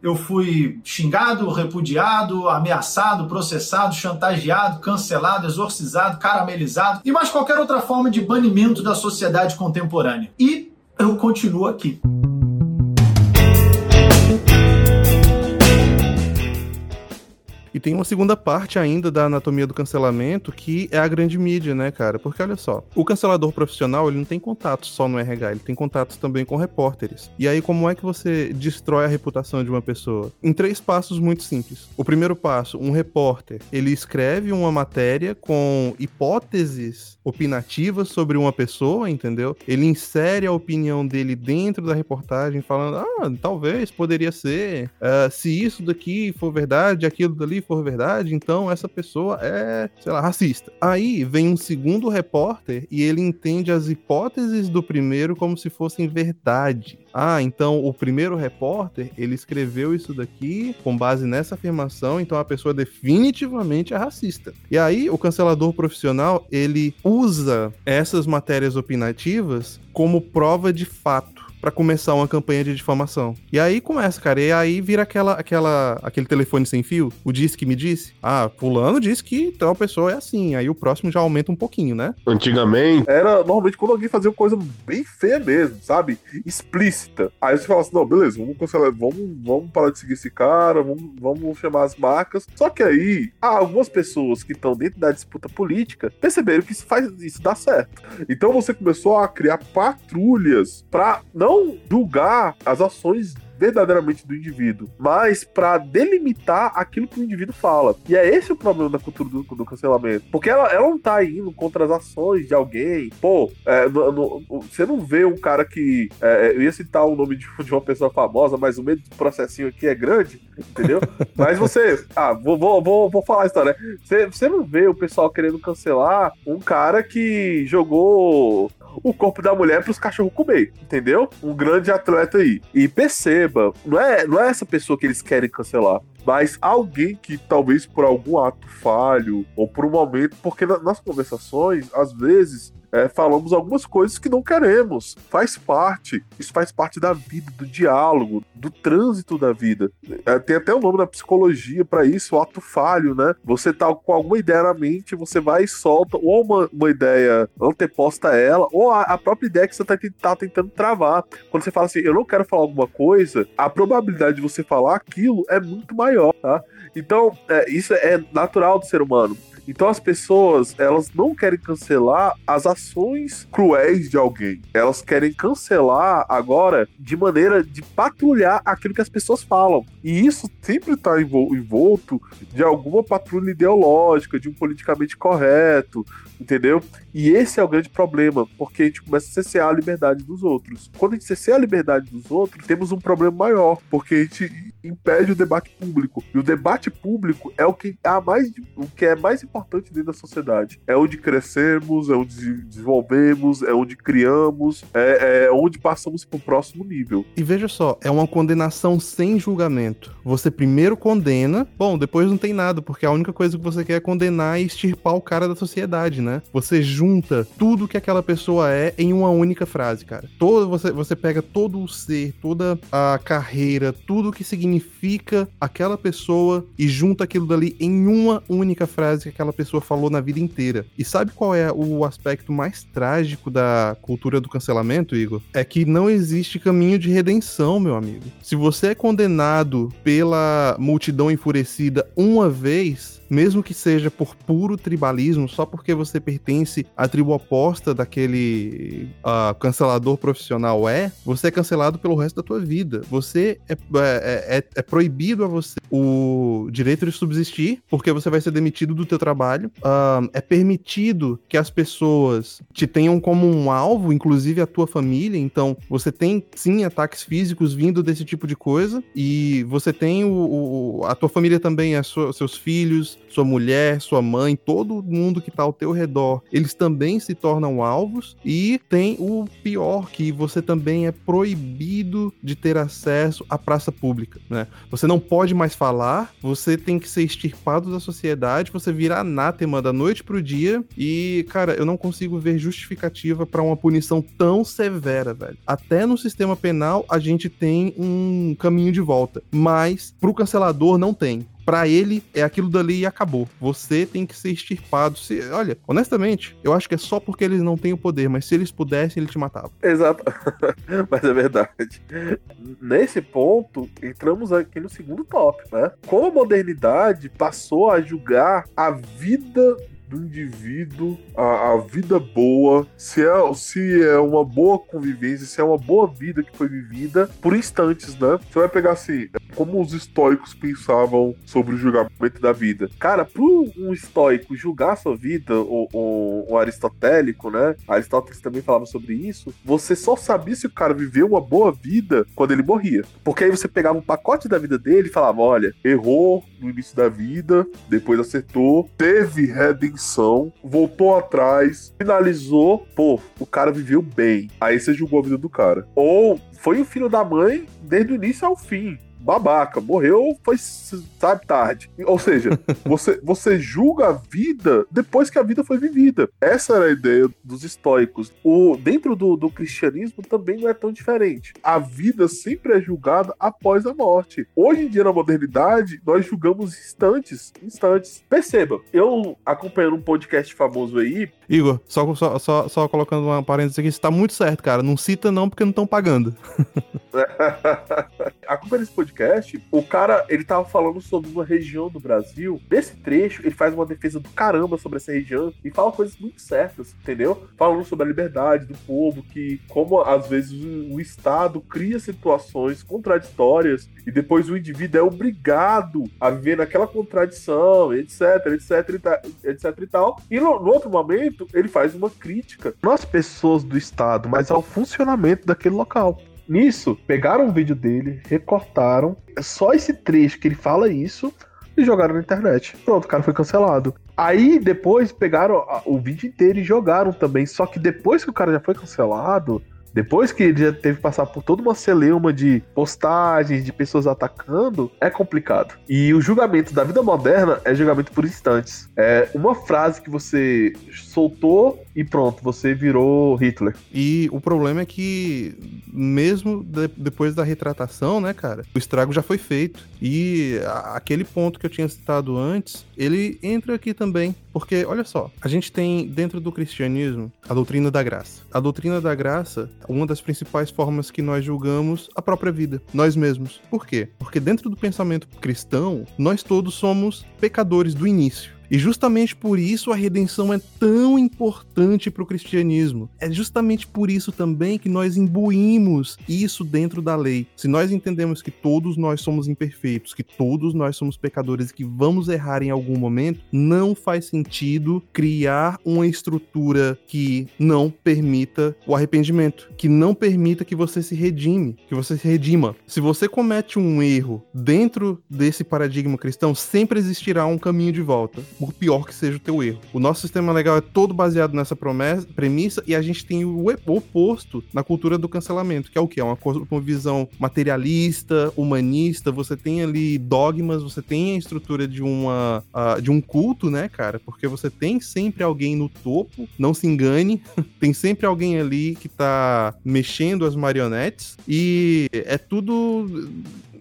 Eu fui xingado, repudiado, ameaçado, processado, chantageado, cancelado, exorcizado, caramelizado e mais qualquer outra forma de banimento da sociedade contemporânea. E eu continuo aqui. E tem uma segunda parte ainda da anatomia do cancelamento, que é a grande mídia, né, cara? Porque olha só, o cancelador profissional, ele não tem contato só no RH, ele tem contatos também com repórteres. E aí, como é que você destrói a reputação de uma pessoa? Em três passos muito simples. O primeiro passo, um repórter, ele escreve uma matéria com hipóteses opinativas sobre uma pessoa, entendeu? Ele insere a opinião dele dentro da reportagem, falando, ah, talvez, poderia ser, uh, se isso daqui for verdade, aquilo dali for verdade, então essa pessoa é, sei lá, racista. Aí vem um segundo repórter e ele entende as hipóteses do primeiro como se fossem verdade. Ah, então o primeiro repórter, ele escreveu isso daqui com base nessa afirmação, então a pessoa definitivamente é racista. E aí o cancelador profissional, ele usa essas matérias opinativas como prova de fato para começar uma campanha de difamação. E aí começa, cara, e aí vira aquela, aquela, aquele telefone sem fio, o disse que me disse. Ah, fulano disse que tal pessoa é assim, aí o próximo já aumenta um pouquinho, né? Antigamente, era normalmente quando alguém fazia uma coisa bem feia mesmo, sabe? Explícita. Aí você fala assim, não, beleza, vamos cancelar, vamos, vamos parar de seguir esse cara, vamos, vamos chamar as marcas. Só que aí, algumas pessoas que estão dentro da disputa política perceberam que isso faz isso dá certo. Então você começou a criar patrulhas para não julgar as ações verdadeiramente do indivíduo, mas para delimitar aquilo que o indivíduo fala. E é esse o problema da cultura do, do cancelamento. Porque ela, ela não tá indo contra as ações de alguém. Pô, é, no, no, você não vê um cara que. É, eu ia citar o nome de, de, uma pessoa famosa, mas o medo do processinho aqui é grande, entendeu? mas você. Ah, vou, vou, vou, vou falar a história. Você, você não vê o pessoal querendo cancelar um cara que jogou o corpo da mulher para os cachorros comer, entendeu? Um grande atleta aí. E perceba, não é, não é essa pessoa que eles querem cancelar mas alguém que talvez por algum ato falho ou por um momento, porque nas conversações, às vezes, é, falamos algumas coisas que não queremos. Faz parte. Isso faz parte da vida, do diálogo, do trânsito da vida. É, tem até o nome da psicologia para isso, o ato falho, né? Você tá com alguma ideia na mente, você vai e solta ou uma, uma ideia anteposta a ela, ou a, a própria ideia que você tá, tá, tentando travar. Quando você fala assim, eu não quero falar alguma coisa, a probabilidade de você falar aquilo é muito maior, tá? Então, é, isso é natural do ser humano. Então as pessoas, elas não querem cancelar as ações cruéis de alguém. Elas querem cancelar agora de maneira de patrulhar aquilo que as pessoas falam. E isso sempre está envolto de alguma patrulha ideológica, de um politicamente correto, entendeu? E esse é o grande problema, porque a gente começa a cessear a liberdade dos outros. Quando a gente cesseia a liberdade dos outros, temos um problema maior, porque a gente impede o debate público. E o debate público é o que, é mais, o que é mais importante dentro da sociedade. É onde crescemos, é onde desenvolvemos, é onde criamos, é, é onde passamos para o próximo nível. E veja só, é uma condenação sem julgamento. Você primeiro condena, bom, depois não tem nada, porque a única coisa que você quer é condenar e extirpar o cara da sociedade, né? Você junta tudo que aquela pessoa é em uma única frase, cara. Todo, você, você pega todo o ser, toda a carreira, tudo que significa aquela pessoa e junta aquilo dali em uma única frase que aquela pessoa falou na vida inteira. E sabe qual é o aspecto mais trágico da cultura do cancelamento, Igor? É que não existe caminho de redenção, meu amigo. Se você é condenado pela multidão enfurecida uma vez, mesmo que seja por puro tribalismo, só porque você pertence à tribo oposta daquele uh, cancelador profissional é, você é cancelado pelo resto da tua vida. Você é, é, é, é, proibido a você o direito de subsistir, porque você vai ser demitido do teu trabalho. Uh, é permitido que as pessoas te tenham como um alvo, inclusive a tua família. Então, você tem sim ataques físicos vindo desse tipo de coisa, e você tem o, o a tua família também, é seus filhos, sua mulher, sua mãe, todo mundo que está ao teu redor, eles também se tornam alvos. E tem o pior, que você também é proibido de ter acesso à praça pública, né? Você não pode mais falar, você tem que ser extirpado da sociedade, você vira anátema da noite pro dia. E, cara, eu não consigo ver justificativa para uma punição tão severa, velho. Até no sistema penal a gente tem um caminho de volta, mas pro cancelador não tem para ele é aquilo dali e acabou. Você tem que ser extirpado. Se, olha, honestamente, eu acho que é só porque eles não têm o poder, mas se eles pudessem, ele te matava. Exato. mas é verdade. Nesse ponto, entramos aqui no segundo top, né? Como a modernidade passou a julgar a vida do indivíduo, a, a, vida boa, se é, se é uma boa convivência, se é uma boa vida que foi vivida por instantes, né? Você vai pegar assim, como os estoicos pensavam sobre o julgamento da vida. Cara, para um estoico julgar a sua vida, o, o, o, aristotélico, né? Aristóteles também falava sobre isso. Você só sabia se o cara viveu uma boa vida quando ele morria. Porque aí você pegava um pacote da vida dele e falava: olha, errou no início da vida, depois acertou, teve redenção voltou atrás, finalizou, pô, o cara viveu bem. Aí você julgou a vida do cara. Ou foi o filho da mãe desde o início ao fim babaca, morreu, foi, sabe, tarde. Ou seja, você, você julga a vida depois que a vida foi vivida. Essa era a ideia dos estoicos. O, dentro do, do cristianismo também não é tão diferente. A vida sempre é julgada após a morte. Hoje em dia, na modernidade, nós julgamos instantes, instantes. Perceba, eu acompanhando um podcast famoso aí. Igor, só, só, só, só colocando uma parênteses aqui, você tá muito certo, cara. Não cita não, porque não estão pagando. Acompanhando esse podcast, o cara, ele tava falando sobre uma região do Brasil. Nesse trecho, ele faz uma defesa do caramba sobre essa região e fala coisas muito certas, entendeu? Falando sobre a liberdade do povo, que como às vezes o Estado cria situações contraditórias e depois o indivíduo é obrigado a viver naquela contradição, etc, etc, etc e tal. E no, no outro momento, ele faz uma crítica, não às pessoas do Estado, mas ao funcionamento daquele local. Nisso, pegaram um vídeo dele, recortaram só esse trecho que ele fala isso e jogaram na internet. Pronto, o cara foi cancelado. Aí depois pegaram o vídeo inteiro e jogaram também. Só que depois que o cara já foi cancelado, depois que ele já teve que passar por toda uma celeuma de postagens, de pessoas atacando, é complicado. E o julgamento da vida moderna é julgamento por instantes. É uma frase que você soltou e pronto, você virou Hitler. E o problema é que, mesmo de, depois da retratação, né, cara, o estrago já foi feito. E a, aquele ponto que eu tinha citado antes, ele entra aqui também. Porque, olha só, a gente tem dentro do cristianismo a doutrina da graça. A doutrina da graça, uma das principais formas que nós julgamos a própria vida, nós mesmos. Por quê? Porque dentro do pensamento cristão, nós todos somos pecadores do início. E justamente por isso a redenção é tão importante para o cristianismo. É justamente por isso também que nós imbuímos isso dentro da lei. Se nós entendemos que todos nós somos imperfeitos, que todos nós somos pecadores e que vamos errar em algum momento, não faz sentido criar uma estrutura que não permita o arrependimento, que não permita que você se redime, que você se redima. Se você comete um erro dentro desse paradigma cristão, sempre existirá um caminho de volta por pior que seja o teu erro. O nosso sistema legal é todo baseado nessa promessa, premissa e a gente tem o oposto na cultura do cancelamento, que é o que? É uma, uma visão materialista, humanista, você tem ali dogmas, você tem a estrutura de, uma, uh, de um culto, né, cara? Porque você tem sempre alguém no topo, não se engane, tem sempre alguém ali que tá mexendo as marionetes e é tudo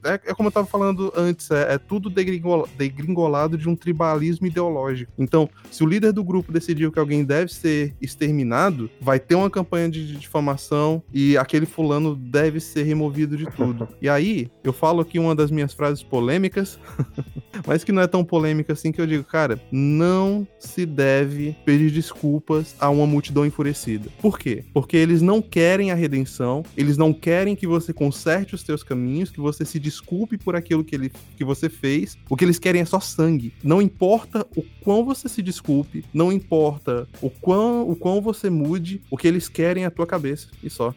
é, é como eu tava falando antes, é, é tudo degringolado de um tribalismo ideológico. Então, se o líder do grupo decidiu que alguém deve ser exterminado, vai ter uma campanha de difamação e aquele fulano deve ser removido de tudo. E aí, eu falo aqui uma das minhas frases polêmicas, mas que não é tão polêmica assim que eu digo, cara, não se deve pedir desculpas a uma multidão enfurecida. Por quê? Porque eles não querem a redenção, eles não querem que você conserte os teus caminhos, que você se desculpe por aquilo que, ele, que você fez. O que eles querem é só sangue. Não importa o quão você se desculpe, não importa o quão, o quão você mude, o que eles querem é a tua cabeça. E só.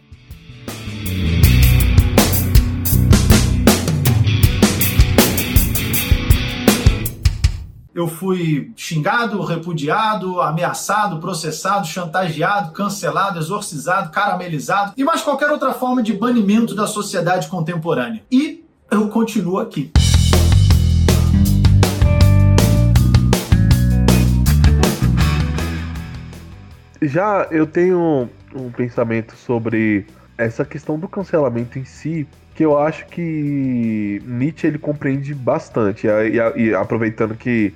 Eu fui xingado, repudiado, ameaçado, processado, chantageado, cancelado, exorcizado, caramelizado e mais qualquer outra forma de banimento da sociedade contemporânea. E eu continuo aqui. Já eu tenho um pensamento sobre essa questão do cancelamento em si, que eu acho que Nietzsche ele compreende bastante. E, e, e aproveitando que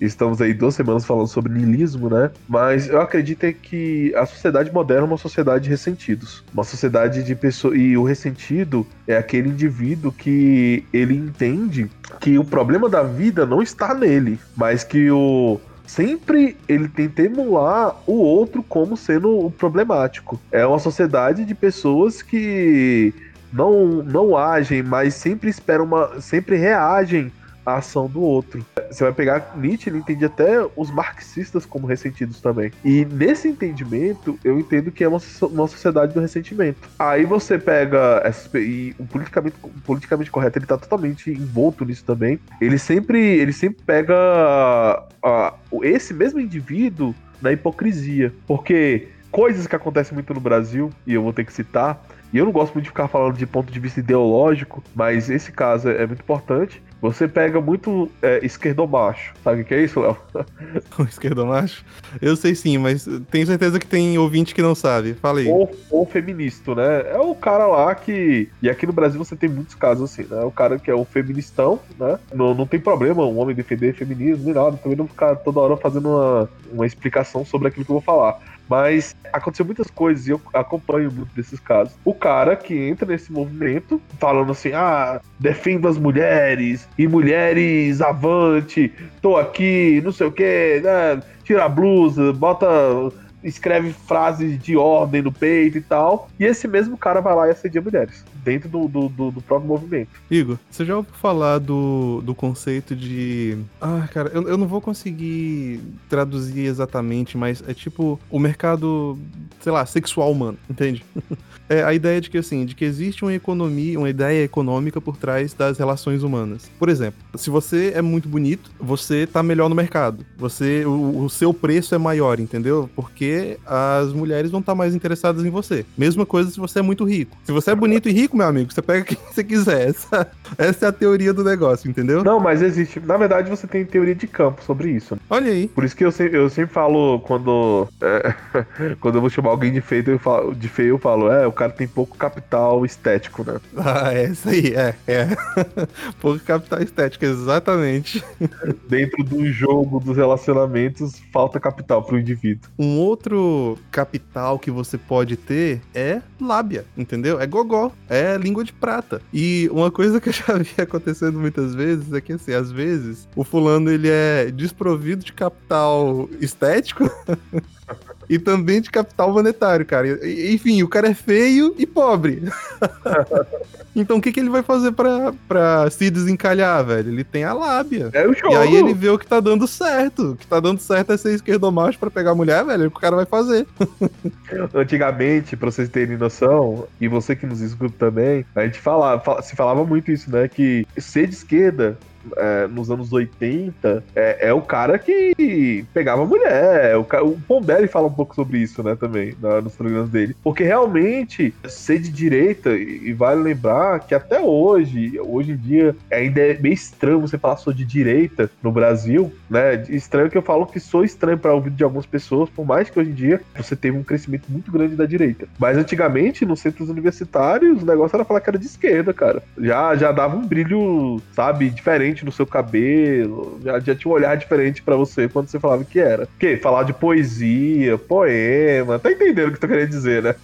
Estamos aí duas semanas falando sobre niilismo, né? Mas eu acredito é que a sociedade moderna é uma sociedade de ressentidos. Uma sociedade de pessoas. E o ressentido é aquele indivíduo que ele entende que o problema da vida não está nele, mas que o sempre ele tenta emular o outro como sendo o problemático. É uma sociedade de pessoas que não, não agem, mas sempre esperam uma. sempre reagem a ação do outro. Você vai pegar Nietzsche, ele entende até os marxistas como ressentidos também. E nesse entendimento, eu entendo que é uma, uma sociedade do ressentimento. Aí você pega essa, e o politicamente, politicamente correto, ele tá totalmente envolto nisso também. Ele sempre, ele sempre pega esse mesmo indivíduo na hipocrisia. Porque coisas que acontecem muito no Brasil, e eu vou ter que citar, e eu não gosto muito de ficar falando de ponto de vista ideológico, mas esse caso é muito importante. Você pega muito é, esquerdomacho. Sabe o que é isso, Léo? esquerdomacho? Eu sei sim, mas tenho certeza que tem ouvinte que não sabe. Fala aí. Ou, ou feminista, né? É o cara lá que. E aqui no Brasil você tem muitos casos assim, né? O cara que é o feministão, né? Não, não tem problema um homem defender feminismo nem nada. Também não ficar toda hora fazendo uma, uma explicação sobre aquilo que eu vou falar. Mas aconteceu muitas coisas e eu acompanho muito desses casos. O cara que entra nesse movimento falando assim: ah, defendo as mulheres e mulheres avante, tô aqui, não sei o que, né? Tira a blusa, bota escreve frases de ordem no peito e tal. E esse mesmo cara vai lá e assedia mulheres, dentro do, do, do, do próprio movimento. Igor, você já ouviu falar do, do conceito de. Ah, cara, eu, eu não vou conseguir traduzir exatamente, mas é tipo o mercado, sei lá, sexual humano, entende? é a ideia de que assim, de que existe uma economia, uma ideia econômica por trás das relações humanas. Por exemplo, se você é muito bonito, você tá melhor no mercado. Você, o, o seu preço é maior, entendeu? Porque as mulheres vão estar mais interessadas em você. Mesma coisa se você é muito rico. Se você é bonito e rico, meu amigo, você pega quem você quiser. Essa, essa é a teoria do negócio, entendeu? Não, mas existe. Na verdade, você tem teoria de campo sobre isso. Olha aí. Por isso que eu, sempre, eu sempre falo quando. É, quando eu vou chamar alguém de feio, eu falo, de feio, eu falo, é, cara tem pouco capital estético, né? Ah, é isso aí, é. é. pouco capital estético, exatamente. Dentro do jogo dos relacionamentos, falta capital pro indivíduo. Um outro capital que você pode ter é lábia, entendeu? É gogó, é língua de prata. E uma coisa que eu já vi acontecendo muitas vezes é que, assim, às vezes o fulano ele é desprovido de capital estético e também de capital monetário, cara. Enfim, o cara é feio e pobre. então o que, que ele vai fazer pra, pra se desencalhar, velho? Ele tem a lábia. É o jogo. E aí ele vê o que tá dando certo. O que tá dando certo é ser esquerdomacho pra pegar a mulher, velho. É o que o cara vai fazer. Antigamente, pra vocês terem noção, e você que nos escuta também, a gente falava, se falava muito isso, né? Que ser de esquerda é, nos anos 80 é, é, o cara que pegava mulher. É o, o Pombelli fala um pouco sobre isso, né, também, na, nos programas dele. Porque realmente, ser de direita, e, e, vale lembrar que até hoje, hoje em dia, ainda é meio estranho você falar sou de direita no Brasil, né? Estranho que eu falo que sou estranho para ouvir de algumas pessoas, por mais que hoje em dia você teve um crescimento muito grande da direita. Mas antigamente, nos centros universitários, o negócio era falar que era de esquerda, cara. Já, já dava um brilho, sabe, diferente diferente no seu cabelo, já, já tinha um olhar diferente para você quando você falava que era. Porque falar de poesia, poema, tá entendendo o que tu querendo dizer, né?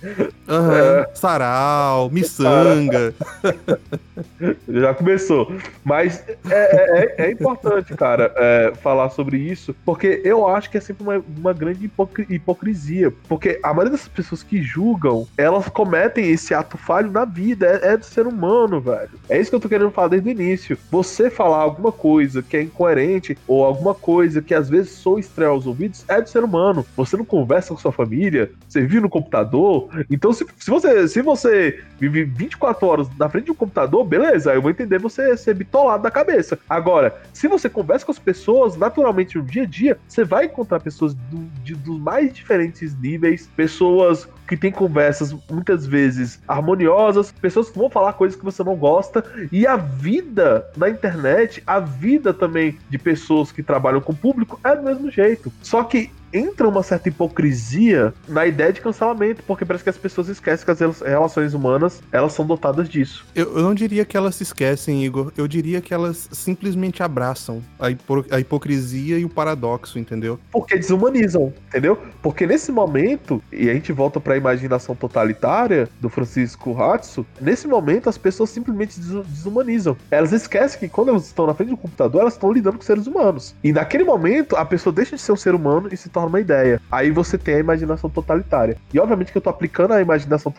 Uhum. É... Sarau, miçanga. já começou. Mas é, é, é, é importante, cara, é, falar sobre isso, porque eu acho que é sempre uma, uma grande hipocri hipocrisia. Porque a maioria das pessoas que julgam, elas cometem esse ato falho na vida, é, é do ser humano, velho. É isso que eu tô querendo falar desde o início. Você falar alguma coisa que é incoerente ou alguma coisa que às vezes soa estranha aos ouvidos, é do ser humano. Você não conversa com sua família, você vive no computador. Então, se, se, você, se você vive 24 horas na frente de um computador, beleza, eu vou entender você ser bitolado da cabeça. Agora, se você conversa com as pessoas naturalmente no dia a dia, você vai encontrar pessoas do, de, dos mais diferentes níveis, pessoas que têm conversas muitas vezes harmoniosas, pessoas que vão falar coisas que você não gosta, e a vida na internet, a vida também de pessoas que trabalham com o público é do mesmo jeito. Só que entra uma certa hipocrisia na ideia de cancelamento, porque parece que as pessoas esquecem que as relações humanas, elas são dotadas disso. Eu, eu não diria que elas se esquecem, Igor. Eu diria que elas simplesmente abraçam a, hipo a hipocrisia e o paradoxo, entendeu? Porque desumanizam, entendeu? Porque nesse momento, e a gente volta para a imaginação totalitária do Francisco Hatsu, nesse momento as pessoas simplesmente desumanizam. Elas esquecem que quando elas estão na frente do computador, elas estão lidando com seres humanos. E naquele momento, a pessoa deixa de ser um ser humano e se torna torna uma ideia. Aí você tem a imaginação totalitária. E obviamente que eu tô aplicando a imaginação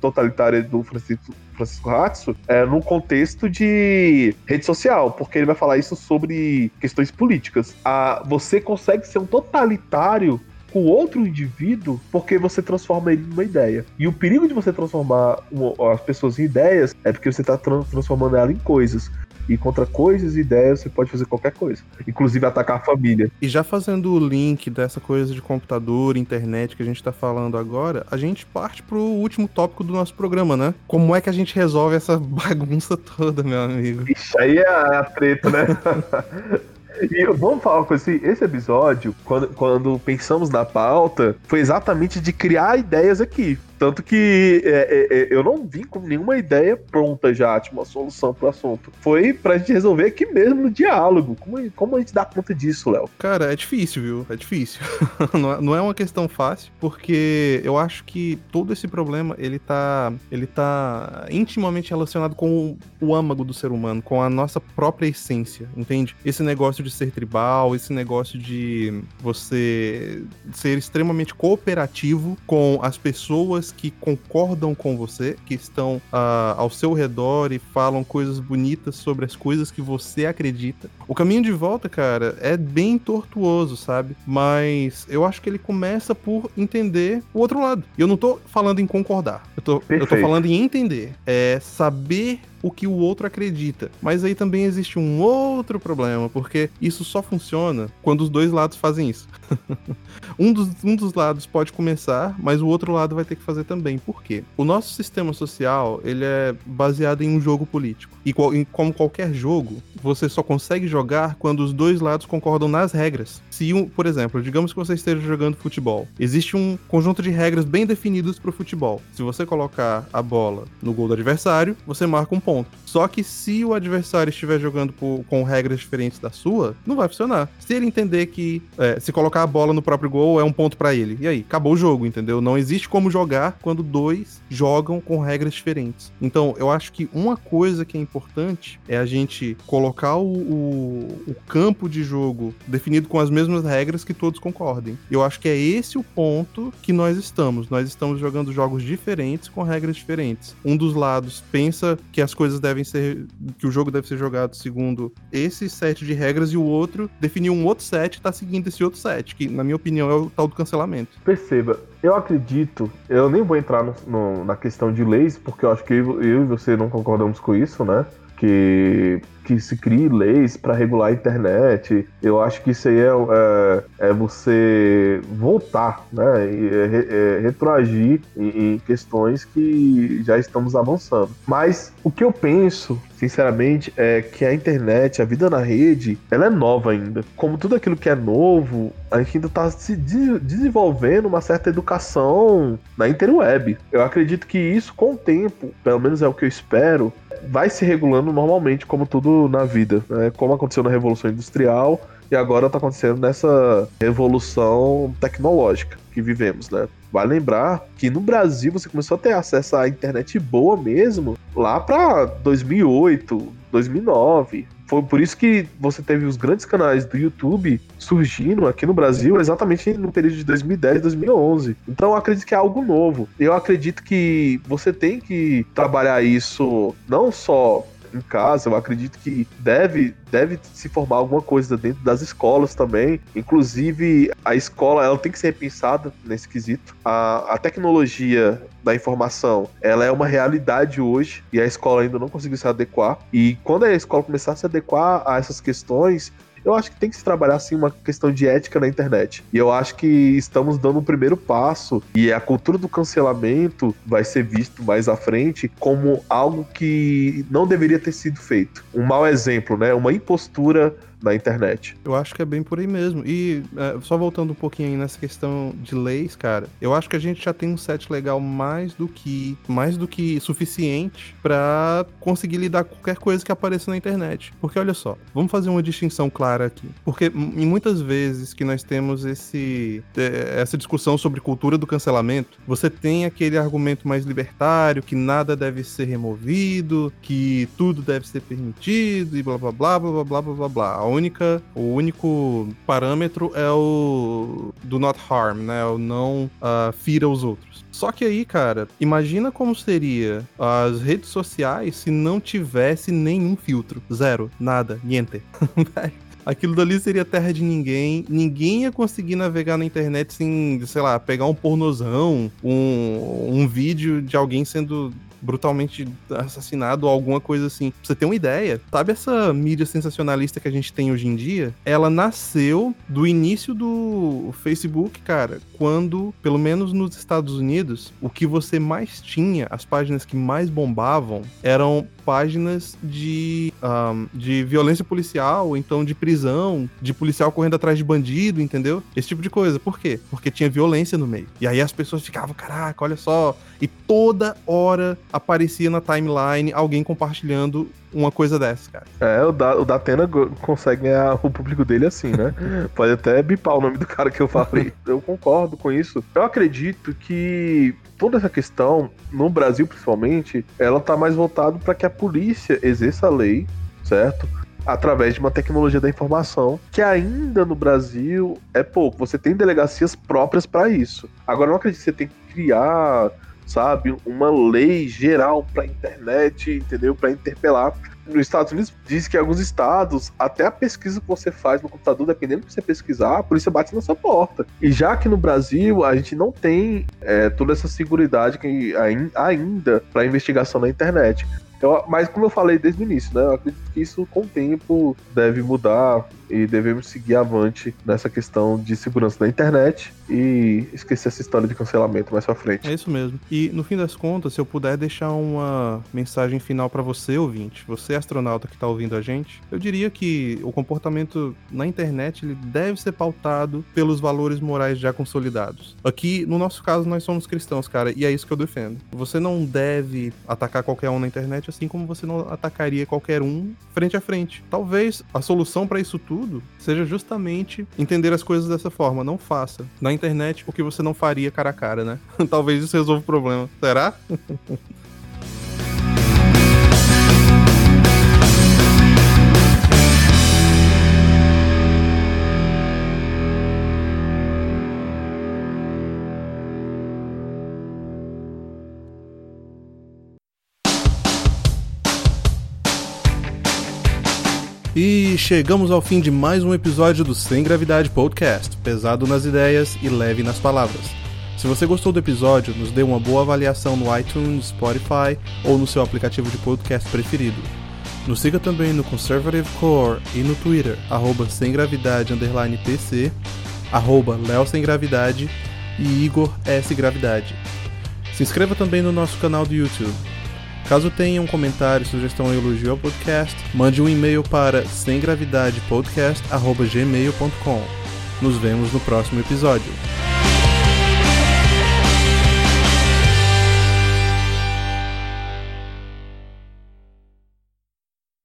totalitária do Francisco, Francisco Hatsu é, num contexto de rede social, porque ele vai falar isso sobre questões políticas. Ah, você consegue ser um totalitário com outro indivíduo porque você transforma ele numa ideia. E o perigo de você transformar uma, as pessoas em ideias é porque você está transformando ela em coisas. E contra coisas e ideias você pode fazer qualquer coisa, inclusive atacar a família. E já fazendo o link dessa coisa de computador, internet que a gente tá falando agora, a gente parte pro último tópico do nosso programa, né? Como é que a gente resolve essa bagunça toda, meu amigo? Isso aí é a treta, né? E vamos falar uma coisa assim, esse episódio, quando, quando pensamos na pauta, foi exatamente de criar ideias aqui. Tanto que é, é, é, eu não vim com nenhuma ideia pronta já, tipo, uma solução pro assunto. Foi pra gente resolver aqui mesmo no diálogo. Como, como a gente dá conta disso, Léo? Cara, é difícil, viu? É difícil. É, não é uma questão fácil, porque eu acho que todo esse problema, ele tá, ele tá intimamente relacionado com o âmago do ser humano, com a nossa própria essência, entende? Esse negócio de ser tribal, esse negócio de você ser extremamente cooperativo com as pessoas pessoas que concordam com você, que estão uh, ao seu redor e falam coisas bonitas sobre as coisas que você acredita. O caminho de volta, cara, é bem tortuoso, sabe? Mas eu acho que ele começa por entender o outro lado. E eu não tô falando em concordar. Eu tô, eu tô falando em entender. É saber o que o outro acredita. Mas aí também existe um outro problema, porque isso só funciona quando os dois lados fazem isso. um, dos, um dos lados pode começar, mas o outro lado vai ter que fazer também. Por quê? O nosso sistema social, ele é baseado em um jogo político. E, e como qualquer jogo, você só consegue jogar quando os dois lados concordam nas regras. Se um, por exemplo, digamos que você esteja jogando futebol, existe um conjunto de regras bem definidos para o futebol. Se você colocar a bola no gol do adversário, você marca um ponto ponto. Só que se o adversário estiver jogando por, com regras diferentes da sua, não vai funcionar. Se ele entender que é, se colocar a bola no próprio gol é um ponto para ele, e aí? Acabou o jogo, entendeu? Não existe como jogar quando dois jogam com regras diferentes. Então, eu acho que uma coisa que é importante é a gente colocar o, o, o campo de jogo definido com as mesmas regras que todos concordem. Eu acho que é esse o ponto que nós estamos. Nós estamos jogando jogos diferentes com regras diferentes. Um dos lados pensa que as coisas coisas devem ser. que o jogo deve ser jogado segundo esse set de regras e o outro definiu um outro set e tá seguindo esse outro set, que na minha opinião é o tal do cancelamento. Perceba, eu acredito, eu nem vou entrar no, no, na questão de leis, porque eu acho que eu, eu e você não concordamos com isso, né? Que que se crie leis para regular a internet. Eu acho que isso aí é, é, é você voltar, né? E, é, é, retroagir em, em questões que já estamos avançando. Mas o que eu penso sinceramente, é que a internet, a vida na rede, ela é nova ainda. Como tudo aquilo que é novo, a gente ainda está se de desenvolvendo uma certa educação na interweb. Eu acredito que isso, com o tempo, pelo menos é o que eu espero, vai se regulando normalmente, como tudo na vida, né? Como aconteceu na Revolução Industrial e agora está acontecendo nessa revolução tecnológica que vivemos, né? Vale lembrar que no Brasil você começou a ter acesso à internet boa mesmo lá para 2008, 2009. Foi por isso que você teve os grandes canais do YouTube surgindo aqui no Brasil exatamente no período de 2010 2011. Então eu acredito que é algo novo. Eu acredito que você tem que trabalhar isso não só em casa. Eu acredito que deve, deve se formar alguma coisa dentro das escolas também. Inclusive, a escola ela tem que ser repensada nesse quesito. A, a tecnologia da informação, ela é uma realidade hoje e a escola ainda não conseguiu se adequar. E quando a escola começar a se adequar a essas questões, eu acho que tem que se trabalhar assim uma questão de ética na internet. E eu acho que estamos dando um primeiro passo e a cultura do cancelamento vai ser visto mais à frente como algo que não deveria ter sido feito. Um mau exemplo, né? Uma impostura na internet. Eu acho que é bem por aí mesmo. E é, só voltando um pouquinho aí nessa questão de leis, cara, eu acho que a gente já tem um set legal mais do que mais do que suficiente para conseguir lidar com qualquer coisa que apareça na internet. Porque olha só, vamos fazer uma distinção clara aqui. Porque em muitas vezes que nós temos esse é, essa discussão sobre cultura do cancelamento, você tem aquele argumento mais libertário que nada deve ser removido, que tudo deve ser permitido e blá blá blá blá blá blá blá blá única, o único parâmetro é o do not harm, né? O não uh, fira os outros. Só que aí, cara, imagina como seria as redes sociais se não tivesse nenhum filtro. Zero, nada, niente. Aquilo dali seria terra de ninguém. Ninguém ia conseguir navegar na internet sem, sei lá, pegar um pornozão, um, um vídeo de alguém sendo brutalmente assassinado ou alguma coisa assim. Pra você ter uma ideia, sabe essa mídia sensacionalista que a gente tem hoje em dia? Ela nasceu do início do Facebook, cara, quando, pelo menos nos Estados Unidos, o que você mais tinha, as páginas que mais bombavam, eram páginas de, um, de violência policial, então de prisão, de policial correndo atrás de bandido, entendeu? Esse tipo de coisa. Por quê? Porque tinha violência no meio. E aí as pessoas ficavam, caraca, olha só. E toda hora aparecia na timeline alguém compartilhando uma coisa dessa, cara. É, o, da, o Datena consegue ganhar o público dele assim, né? Pode até bipar o nome do cara que eu falei. eu concordo com isso. Eu acredito que toda essa questão, no Brasil principalmente, ela tá mais voltada para que a polícia exerça a lei, certo? Através de uma tecnologia da informação que ainda no Brasil é pouco. Você tem delegacias próprias para isso. Agora, eu não acredito que você tem que criar sabe? Uma lei geral para internet, entendeu? Para interpelar. Nos Estados Unidos diz que alguns estados, até a pesquisa que você faz no computador, dependendo do que você pesquisar, a polícia bate na sua porta. E já que no Brasil a gente não tem é, toda essa segurança que ainda para investigação na internet. Eu, mas como eu falei desde o início, né? Eu acredito que isso com o tempo deve mudar e devemos seguir avante nessa questão de segurança da internet e esquecer essa história de cancelamento mais pra frente. É isso mesmo. E no fim das contas, se eu puder deixar uma mensagem final para você, ouvinte, você astronauta que tá ouvindo a gente, eu diria que o comportamento na internet ele deve ser pautado pelos valores morais já consolidados. Aqui, no nosso caso, nós somos cristãos, cara, e é isso que eu defendo. Você não deve atacar qualquer um na internet, assim como você não atacaria qualquer um frente a frente. Talvez a solução para isso tudo tudo seja justamente entender as coisas dessa forma. Não faça na internet o que você não faria cara a cara, né? Talvez isso resolva o problema. Será? E chegamos ao fim de mais um episódio do Sem Gravidade Podcast, pesado nas ideias e leve nas palavras. Se você gostou do episódio, nos dê uma boa avaliação no iTunes, Spotify ou no seu aplicativo de podcast preferido. Nos siga também no Conservative Core e no Twitter, arroba sem gravidade PC, arroba Sem Gravidade e Igor S Gravidade. Se inscreva também no nosso canal do YouTube. Caso tenha um comentário, sugestão ou elogio ao podcast, mande um e-mail para semgravidadepodcast.gmail.com. Nos vemos no próximo episódio.